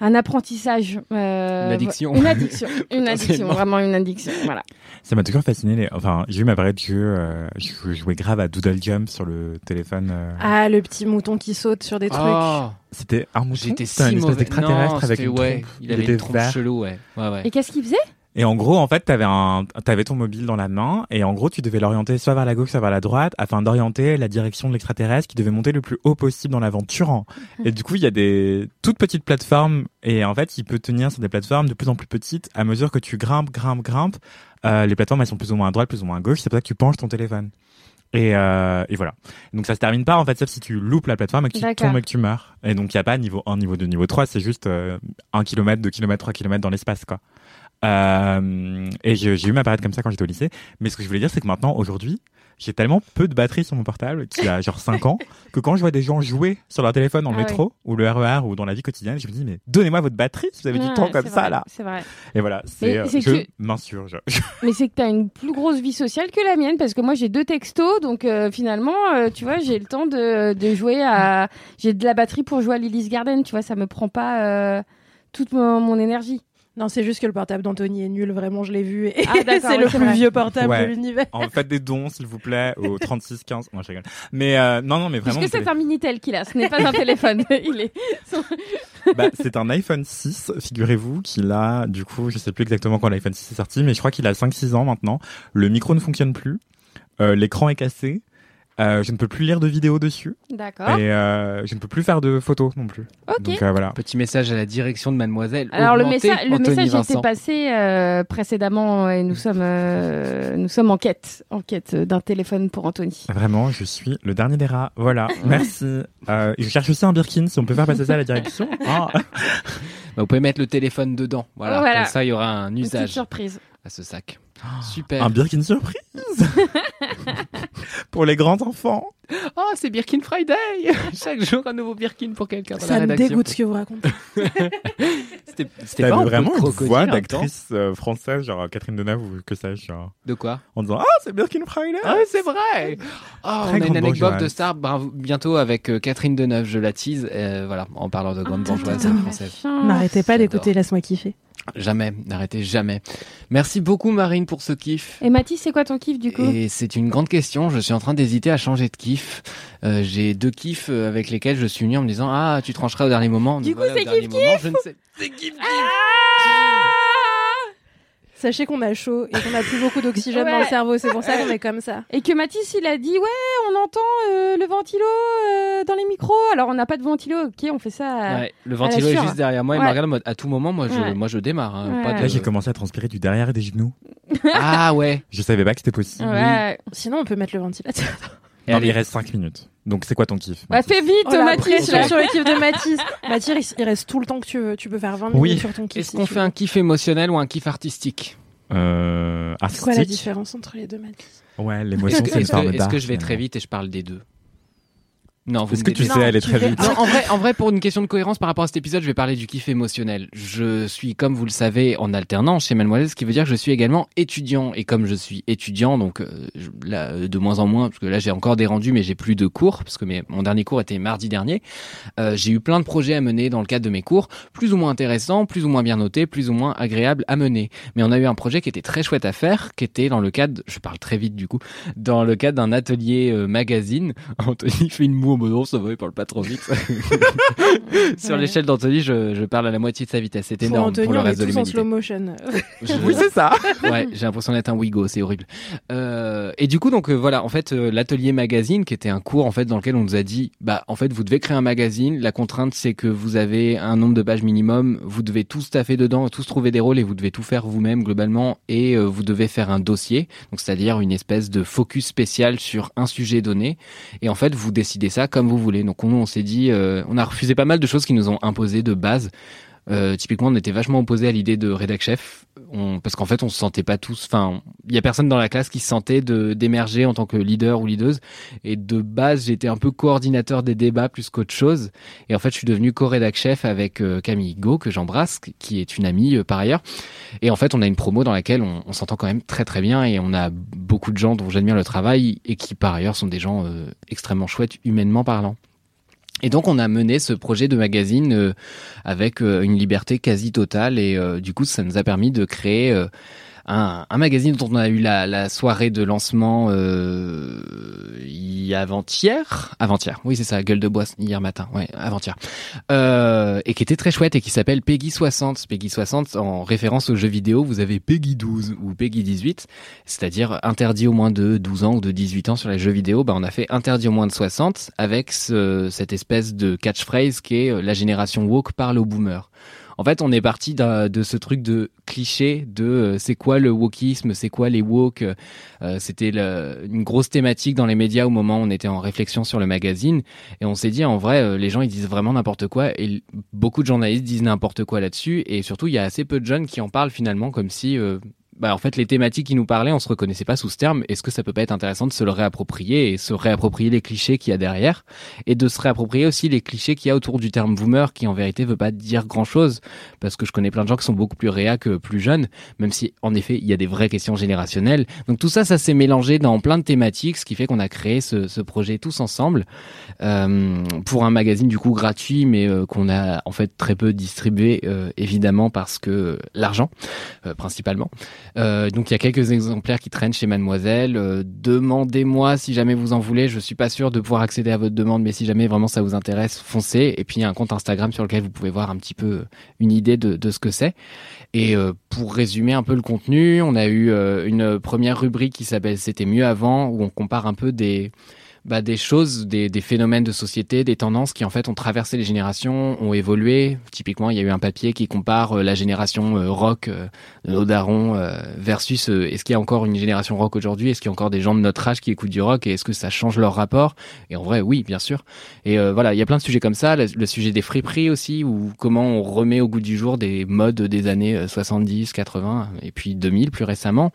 un apprentissage. euh, Une addiction. Une addiction. Une [laughs] addiction, vraiment une addiction. Voilà. Ça m'a toujours fasciné. Les... Enfin, j'ai eu ma période de jeu. euh, je jouais grave à Doodle Jump sur le téléphone. euh. Ah, le petit mouton qui saute sur des trucs. Oh, C'était un mouton? j'étais C'était un si espèce mauvais. d'extraterrestre avec une ouais, trompe. il avait était une trompe vert. chelou, ouais. ouais, ouais. Et qu'est-ce qu'il faisait Et en gros, en fait, t'avais un, t'avais ton mobile dans la main, et en gros, tu devais l'orienter soit vers la gauche, soit vers la droite, afin d'orienter la direction de l'extraterrestre qui devait monter le plus haut possible dans l'aventure. Mhm. Et du coup, il y a des toutes petites plateformes, et en fait, il peut tenir sur des plateformes de plus en plus petites à mesure que tu grimpes, grimpes, grimpes. Euh, les plateformes, elles sont plus ou moins à droite, plus ou moins à gauche. C'est pour ça que tu penches ton téléphone. Et, euh, et voilà. Donc ça se termine pas en fait, sauf si tu loupes la plateforme et que tu tombes et que tu meurs. Et donc il y a pas niveau 1, niveau 2, niveau 3, c'est juste euh, 1 km, 2 km, 3 km dans l'espace quoi. Euh, et j'ai eu ma période comme ça quand j'étais au lycée. Mais ce que je voulais dire, c'est que maintenant, aujourd'hui, j'ai tellement peu de batterie sur mon portable, qui a genre 5 ans, [laughs] que quand je vois des gens jouer sur leur téléphone dans le Ah métro, ou le RER, ou dans la vie quotidienne, je me dis, mais donnez-moi votre batterie si vous avez du Ouais, temps comme ça vrai, là. C'est vrai. Et voilà, c'est, euh, je que- m'insurge. [laughs] Mais c'est que tu as une plus grosse vie sociale que la mienne parce que moi j'ai deux textos donc euh, finalement euh, tu vois j'ai le temps de, de jouer à j'ai de la batterie pour jouer à Lily's Garden tu vois ça me prend pas toute mon, mon énergie. Non, c'est juste que le portable d'Anthony est nul, vraiment, je l'ai vu. Et Ah, [laughs] c'est le plus vrai. vieux portable Ouais. de l'univers. En faites des dons, s'il vous plaît, au [laughs] 36 15. Non, je rigole. Mais euh, non, non, mais vraiment. Puisque mon c'est un minitel qu'il a ce n'est pas un téléphone [laughs] il est Bah, c'est un iPhone 6, figurez-vous, qu'il a, du coup, je sais plus exactement quand l'iPhone 6 est sorti, mais je crois qu'il a 5-6 ans maintenant. Le micro ne fonctionne plus, euh, l'écran est cassé, Euh, je ne peux plus lire de vidéos dessus. D'accord. Et euh, je ne peux plus faire de photos non plus. Ok. Donc euh, voilà. Petit message à la direction de Mademoiselle. Alors le, messa- le message Vincent. était passé euh, précédemment et nous sommes euh, nous sommes en quête en quête d'un téléphone pour Anthony. Vraiment, je suis le dernier des rats. Voilà, merci. Euh, je cherche aussi un Birkin, si on peut faire passer ça à la direction. [laughs] Ah. Bah, vous pouvez mettre le téléphone dedans. Voilà. Voilà. Comme ça, il y aura un Une usage surprise. à ce sac. Super. Un Birkin surprise [laughs] Pour les grands enfants. Oh, c'est Birkin Friday [laughs] Chaque jour, un nouveau Birkin pour quelqu'un dans la Ça me rédaction. dégoûte ce que vous racontez. [laughs] C'était pas un peu vraiment une voix temps d'actrice euh, française, genre Catherine Deneuve ou que sais-je, genre. De quoi En disant Ah, c'est Birkin Friday Ah, c'est vrai Oh, on a une anecdote de star bravo- bientôt avec euh, Catherine Deneuve, je la tease, euh, voilà, en parlant de grande bourgeoise attends. française. N'arrêtez pas d'écouter Laisse-moi kiffer. Jamais, n'arrêtez jamais. Merci beaucoup Marine pour ce kiff. Et Mathis, c'est quoi ton kiff du coup? Et c'est une grande question. Je suis en train d'hésiter à changer de kiff. Euh, J'ai deux kiffs euh, avec lesquels je suis venu en me disant ah tu trancheras au dernier moment. Du Donc coup, voilà, c'est kiff, kiff Je ne sais. C'est kiff kiff. Sachez qu'on a chaud et qu'on a plus beaucoup d'oxygène dans le cerveau, c'est pour ça qu'on est comme ça. Et que Mathis, il a dit ouais, on entend euh, le ventilo euh, dans les micros. Alors on n'a pas de ventilo, ok, on fait ça. Ouais, le à la ventilo est juste derrière moi. Il Ouais. me regarde en mode à tout moment. Moi je, Ouais. moi je démarre. hein, Ouais. pas de- Là, j'ai commencé à transpirer du derrière et des genoux. Ah ouais. Je savais pas que c'était possible. Ouais. Sinon, on peut mettre le ventilateur. Et Non, mais allez. il reste 5 minutes. Donc, c'est quoi ton kiff Bah fais vite, Oh, Mathis. sur le kiff de Mathis. [laughs] Mathis, il reste tout le temps que tu veux. Tu peux faire 20 minutes Oui. sur ton kiff. Est-ce si qu'on fait un kiff émotionnel ou un kiff artistique Euh. C'est quoi la différence entre les deux, Mathis? Ouais, Est-ce l'émotion, que, c'est une est-ce forme que- est-ce d'art. que je vais finalement. très vite et je parle des deux? Non, vous Est-ce me que tu détestez. sais aller très vite Non, en vrai, en vrai, pour une question de cohérence par rapport à cet épisode, je vais parler du kiff émotionnel. Je suis, comme vous le savez, en alternance chez Mademoiselle, ce qui veut dire que je suis également étudiant. Et comme je suis étudiant, donc euh, je- là, euh, de moins en moins, parce que là j'ai encore des rendus, mais j'ai plus de cours, parce que mes- mon dernier cours était mardi dernier. Euh, j'ai eu plein de projets à mener dans le cadre de mes cours, plus ou moins intéressants, plus ou moins bien notés, plus ou moins agréables à mener. Mais on a eu un projet qui était très chouette à faire, qui était dans le cadre, je parle très vite du coup, dans le cadre d'un atelier euh, magazine. [laughs] Anthony fait une moue mode non, ça va, il parle pas trop vite. [laughs] Sur Ouais. l'échelle d'Anthony, je, je parle à la moitié de sa vitesse. C'est énorme Anthony, pour le on est reste de tous en slow motion. [laughs] Je- Oui, c'est ça ouais, j'ai l'impression d'être un Wigo, c'est horrible. Euh, et du coup, donc euh, voilà, en fait, euh, l'atelier magazine, qui était un cours en fait dans lequel on nous a dit, bah en fait, vous devez créer un magazine. La contrainte, c'est que vous avez un nombre de pages minimum. Vous devez tous taffer dedans, tous trouver des rôles et vous devez tout faire vous-même globalement. Et euh, vous devez faire un dossier, donc c'est-à-dire une espèce de focus spécial sur un sujet donné. Et en fait, vous décidez ça comme vous voulez. Donc on s'est dit, euh, on a refusé pas mal de choses qui nous ont imposées de base. Euh, typiquement, on était vachement opposé à l'idée de rédac chef, on, parce qu'en fait, on se sentait pas tous. Enfin, il y a personne dans la classe qui se sentait de d'émerger en tant que leader ou leaduse. Et de base, j'étais un peu coordinateur des débats plus qu'autre chose. Et en fait, je suis devenu co-rédac chef avec euh, Camille Go que j'embrasse, qui est une amie euh, par ailleurs. Et en fait, on a une promo dans laquelle on, on s'entend quand même très très bien et on a beaucoup de gens dont j'admire le travail et qui par ailleurs sont des gens euh, extrêmement chouettes humainement parlant. Et donc on a mené ce projet de magazine euh, avec euh, une liberté quasi totale. Et euh, du coup ça nous a permis de créer un, un magazine dont on a eu la, la soirée de lancement euh, avant-hier, avant-hier, oui c'est ça, gueule de bois hier matin, ouais avant-hier, euh, et qui était très chouette et qui s'appelle Peggy 60. Peggy 60 en référence aux jeux vidéo, vous avez Peggy 12 ou Peggy 18, c'est-à-dire interdit au moins de 12 ans ou de 18 ans sur les jeux vidéo. Bah on a fait interdit au moins de 60 avec ce- cette espèce de catchphrase qui est euh, la génération woke parle aux boomers. En fait, on est parti de ce truc de cliché de euh, c'est quoi le wokisme, c'est quoi les woke. Euh, C'était une grosse thématique dans les médias au moment où on était en réflexion sur le magazine. Et on s'est dit, en vrai, euh, les gens, ils disent vraiment n'importe quoi. Et beaucoup de journalistes disent n'importe quoi là-dessus. Et surtout, il y a assez peu de jeunes qui en parlent finalement comme si... bah, en fait, les thématiques qui nous parlaient, on se reconnaissait pas sous ce terme. Est-ce que ça peut pas être intéressant de se le réapproprier et se réapproprier les clichés qu'il y a derrière et de se réapproprier aussi les clichés qu'il y a autour du terme boomer qui en vérité veut pas dire grand chose parce que je connais plein de gens qui sont beaucoup plus réa que plus jeunes, même si en effet il y a des vraies questions générationnelles. Donc tout ça, ça s'est mélangé dans plein de thématiques, ce qui fait qu'on a créé ce, ce projet tous ensemble euh, pour un magazine du coup gratuit, mais euh, qu'on a en fait très peu distribué euh, évidemment parce que l'argent euh, principalement. Euh, donc il y a quelques exemplaires qui traînent chez Mademoiselle. Euh, Demandez-moi si jamais vous en voulez. Je suis pas sûr de pouvoir accéder à votre demande, mais si jamais vraiment ça vous intéresse, foncez. Et puis il y a un compte Instagram sur lequel vous pouvez voir un petit peu une idée de, de ce que c'est. Et euh, pour résumer un peu le contenu, on a eu euh, une première rubrique qui s'appelle C'était mieux avant, où on compare un peu des bah, des choses, des, des phénomènes de société, des tendances qui en fait ont traversé les générations, ont évolué. Typiquement, il y a eu un papier qui compare euh, la génération euh, rock euh, nos darons euh, versus euh, est-ce qu'il y a encore une génération rock aujourd'hui? Est-ce qu'il y a encore des gens de notre âge qui écoutent du rock? Et est-ce que ça change leur rapport? Et en vrai, oui, bien sûr. Et euh, voilà, il y a plein de sujets comme ça. Le, le sujet des friperies aussi, ou comment on remet au goût du jour des modes des années euh, 70, 80 et puis 2000 plus récemment.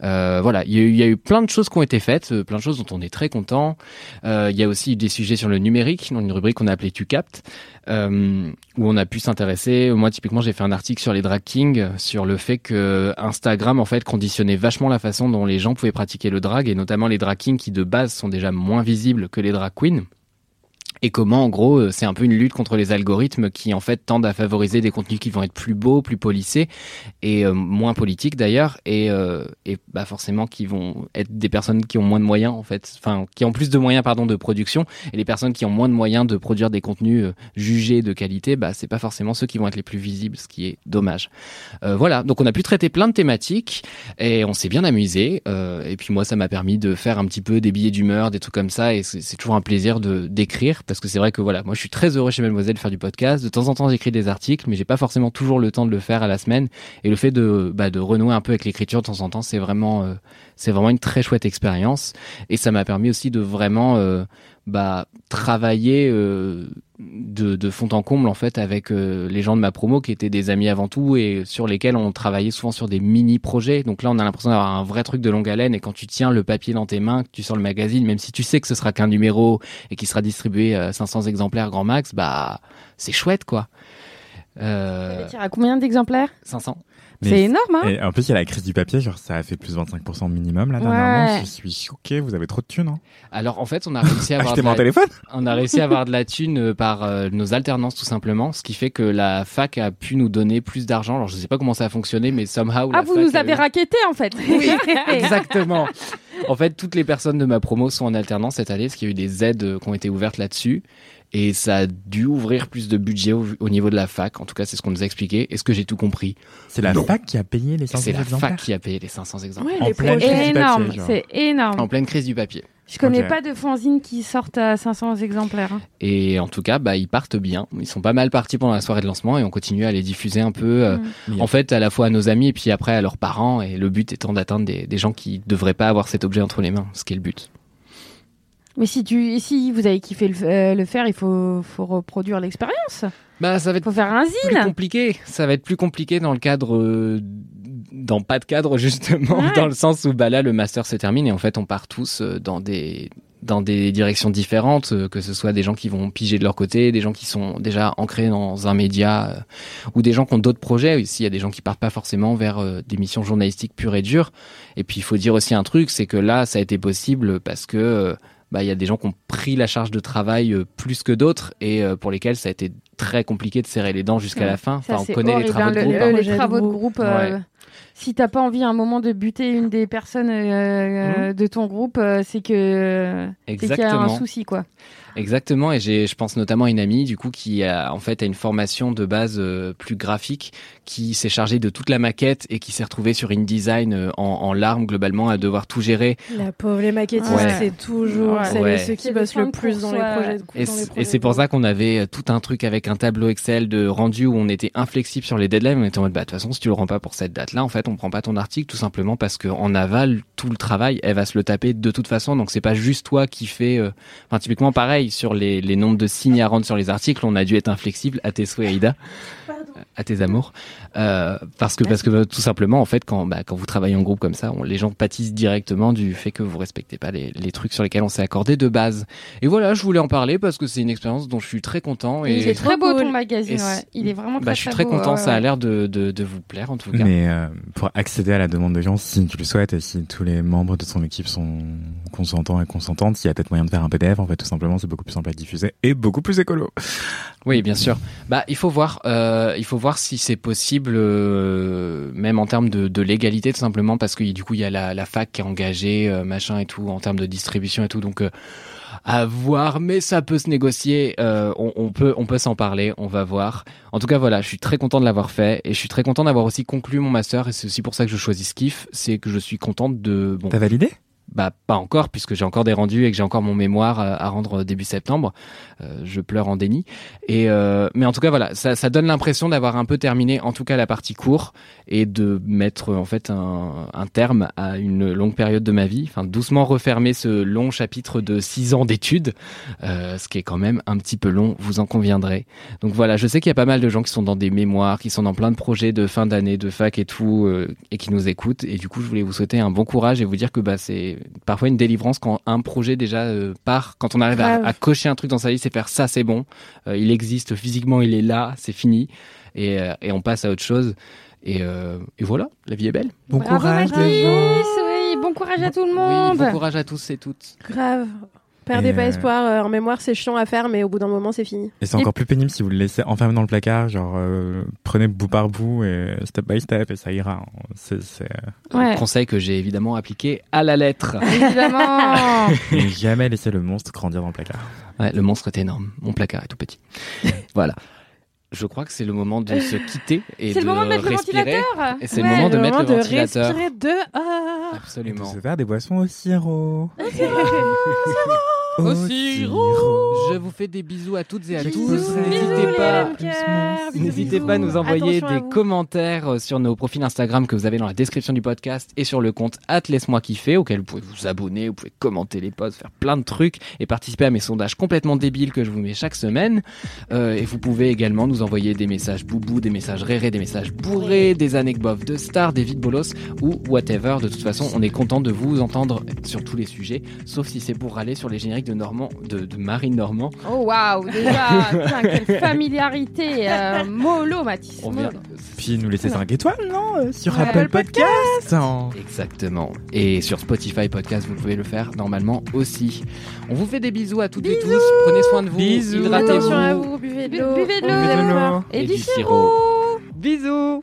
Voilà, il y, a eu, il y a eu plein de choses qui ont été faites, plein de choses dont on est très content. Euh, il y a aussi des sujets sur le numérique, dans une rubrique qu'on a appelée Tu captes, euh, où on a pu s'intéresser. Moi, typiquement, j'ai fait un article sur les drag kings, sur le fait que Instagram, en fait, conditionnait vachement la façon dont les gens pouvaient pratiquer le drag, et notamment les drag kings qui, de base, sont déjà moins visibles que les drag queens et comment en gros euh, c'est un peu une lutte contre les algorithmes qui en fait tendent à favoriser des contenus qui vont être plus beaux, plus polissés et euh, moins politiques d'ailleurs et, euh, et bah forcément qui vont être des personnes qui ont moins de moyens en fait, enfin qui ont plus de moyens pardon de production. Et les personnes qui ont moins de moyens de produire des contenus euh, jugés de qualité, bah c'est pas forcément ceux qui vont être les plus visibles, ce qui est dommage. Euh, voilà, donc on a pu traiter plein de thématiques et on s'est bien amusé et puis moi ça m'a permis de faire un petit peu des billets d'humeur, des trucs comme ça et c'est toujours un plaisir de d'écrire parce que c'est vrai que voilà, moi je suis très heureux chez Mademoiselle de faire du podcast. De temps en temps, j'écris des articles, mais j'ai pas forcément toujours le temps de le faire à la semaine. Et le fait de bah, de renouer un peu avec l'écriture de temps en temps, c'est vraiment euh, c'est vraiment une très chouette expérience. Et ça m'a permis aussi de vraiment euh, bah, travailler euh, de, de fond en comble en fait avec euh, les gens de ma promo qui étaient des amis avant tout et sur lesquels on travaillait souvent sur des mini projets. Donc là, on a l'impression d'avoir un vrai truc de longue haleine et quand tu tiens le papier dans tes mains, que tu sors le magazine, même si tu sais que ce sera qu'un numéro et qui sera distribué à 500 exemplaires grand max, bah c'est chouette quoi. Euh, Tu à combien d'exemplaires? 500. Mais C'est énorme, hein Et en plus, il y a la crise du papier, genre ça a fait plus de 25% minimum là Ouais. dernièrement. Je suis choqué, vous avez trop de thunes. Hein Alors en fait, on a réussi à [laughs] avoir de la- téléphone On a réussi à avoir de la thune euh, par euh, nos alternances tout simplement, ce qui fait que la fac a pu nous donner plus d'argent. Alors je sais pas comment ça a fonctionné, mais somehow. Ah, la vous fac nous avez eu- raquetté en fait. [laughs] Oui, [laughs] exactement. En fait, toutes les personnes de ma promo sont en alternance cette année, parce qu'il y a eu des aides euh, qui ont été ouvertes là-dessus. Et ça a dû ouvrir plus de budget au, au niveau de la fac. En tout cas, c'est ce qu'on nous a expliqué. Est-ce que j'ai tout compris C'est la Non. fac qui a payé les 500 C'est la exemplaires fac qui a payé les 500 exemplaires. En pleine crise du énorme, papier, c'est énorme. En pleine crise du papier. Je connais pas de fanzines qui sortent à 500 exemplaires. hein. Et en tout cas, bah, ils partent bien. Ils sont pas mal partis pendant la soirée de lancement et on continue à les diffuser un peu, euh, Mm. en fait, à la fois à nos amis et puis après à leurs parents. Et le but étant d'atteindre des, des gens qui devraient pas avoir cet objet entre les mains, ce qui est le but. Mais si tu, si vous avez kiffé le, euh, le faire, il faut, faut reproduire l'expérience. Bah, ça va être faut faire un plus zine. compliqué. Ça va être plus compliqué dans le cadre, euh, dans pas de cadre justement, Ouais. dans le sens où bah là le master se termine et en fait on part tous euh, dans des dans des directions différentes, que ce soit des gens qui vont piger de leur côté, des gens qui sont déjà ancrés dans un média, euh, ou des gens qui ont d'autres projets. Ici, il y a des gens qui partent pas forcément vers euh, des missions journalistiques pures et dures. Et puis, il faut dire aussi un truc, c'est que là, ça a été possible parce que bah, il y a des gens qui ont pris la charge de travail euh, plus que d'autres et euh, pour lesquels ça a été très compliqué de serrer les dents jusqu'à Ouais. la fin. Ça, Enfin, on connaît les horrible, travaux hein, de groupe. le- hein. les travaux de groupe. groupe. euh, Ouais. Si t'as pas envie à un moment de buter une des personnes euh, de ton groupe, euh, c'est que c'est qu'il y a un souci quoi. Exactement, et j'ai, je pense notamment à une amie du coup qui a en fait a une formation de base euh, plus graphique, qui s'est chargée de toute la maquette et qui s'est retrouvée sur InDesign euh, en, en larmes globalement à devoir tout gérer. La pauvre, les maquettistes, Ouais. c'est toujours Ouais. Ouais. ceux qui bossent le plus dans les projets. Et, dans les projets et c'est pour ça qu'on avait euh, tout un truc avec un tableau Excel de rendu où on était inflexible sur les deadlines. On était en mode, bah, de toute façon, si tu le rends pas pour cette date-là, en fait, on prend pas ton article tout simplement parce qu'en aval, tout le travail, elle va se le taper de toute façon. Donc, c'est pas juste toi qui fais, euh, enfin, typiquement, pareil, sur les, nombres de signes à rendre sur les articles, on a dû être inflexible à tes souhaits, Aïda. [laughs] À tes amours. Euh, parce que, parce que, bah, tout simplement, en fait, quand, bah, quand vous travaillez en groupe comme ça, on- les gens pâtissent directement du fait que vous respectez pas les, les trucs sur lesquels on s'est accordé de base. Et voilà, je voulais en parler parce que c'est une expérience dont je suis très content. Et il est très beau ton magazine, ouais. Il est vraiment très bah, je suis très très beau, content, ouais, ça a l'air de, de, de vous plaire en tout cas. Mais euh, pour accéder à la demande de gens, si tu le souhaites et si tous les membres de son équipe sont consentants et consentantes, il y a peut-être moyen de faire un PDF. En fait, tout simplement, c'est beaucoup plus simple à diffuser et beaucoup plus écolo. Oui, bien sûr. Bah, il faut voir, euh, il faut voir si c'est possible, euh, même en termes de, de légalité, tout simplement, parce que du coup, il y a la, la fac qui est engagée, euh, machin et tout, en termes de distribution et tout, donc. euh, à voir, mais ça peut se négocier. euh, on, on peut, on peut s'en parler. On va voir. En tout cas, voilà, je suis très content de l'avoir fait et je suis très content d'avoir aussi conclu mon master. Et c'est aussi pour ça que je choisis Skiff, c'est que je suis contente de. Bon, T'as validé? Bah pas encore puisque j'ai encore des rendus et que j'ai encore mon mémoire à, à rendre début septembre. Euh, je pleure en déni. Et euh, mais en tout cas voilà, ça, donne l'impression d'avoir un peu terminé en tout cas la partie court et de mettre en fait un, un terme à une longue période de ma vie. Enfin doucement refermer ce long chapitre de six ans d'études, euh, ce qui est quand même un petit peu long, vous en conviendrez. Donc voilà, je sais qu'il y a pas mal de gens qui sont dans des mémoires, qui sont dans plein de projets de fin d'année, de fac et tout, euh, et qui nous écoutent. Et du coup, je voulais vous souhaiter un bon courage et vous dire que bah, c'est parfois une délivrance quand un projet déjà euh, part, quand on arrive à, cocher un truc dans sa vie, c'est faire ça, c'est bon. Euh, il existe physiquement, il est là, c'est fini. Et, euh, et on passe à autre chose. Et, euh, et voilà, la vie est belle. Bon Bravo courage Mathis, les gens. oui, bon courage à tout le Oui, monde. bon courage à tous et toutes. Grave. Perdez Et, pas euh, espoir. euh, en mémoire, c'est chiant à faire, mais au bout d'un moment, c'est fini. Et c'est encore plus pénible si vous le laissez enfermé dans le placard, genre euh, prenez bout par bout et step by step et ça ira. C'est, c'est, euh, Ouais. Conseil que j'ai évidemment appliqué à la lettre. [laughs] Évidemment. [laughs] ne jamais laisser le monstre grandir dans le placard. Ouais, le monstre est énorme. Mon placard est tout petit. [laughs] voilà. Je crois que c'est le moment de se quitter et C'est de le moment de mettre le respirer. ventilateur. Et c'est le moment de mettre le de ventilateur. respirer dehors. Et de Absolument. se faire des boissons au sirop. Au Au sirop. Je vous fais des bisous à toutes et à tous. N'hésitez pas. N'hésitez pas à nous envoyer Attention des commentaires euh, sur nos profils Instagram que vous avez dans la description du podcast et sur le compte Laisse-moi kiffer auquel vous pouvez vous abonner, vous pouvez commenter les posts, faire plein de trucs et participer à mes sondages complètement débiles que je vous mets chaque semaine. Euh, et vous pouvez également nous envoyer des messages boubou, des messages rérés, des messages bourrés, des anecdotes de stars, des vides bolos ou whatever. De toute façon, on est content de vous entendre sur tous les sujets, sauf si c'est pour râler sur les génériques de Normand, de, de Marine Normand. Oh waouh, déjà, [laughs] putain, quelle familiarité. Euh, mollo, Mathis. On vient- mollo. Puis nous laisser 5 étoiles, non euh, Sur Ouais. Apple Podcast. Exactement. Et sur Spotify Podcast, vous pouvez le faire normalement aussi. On vous fait des bisous à toutes et tous. Prenez soin de vous. Bisous. Attention à Hydratez-vous. vous, buvez de l'eau. buvez de l'eau. Et, Et du du sirop. Bisous.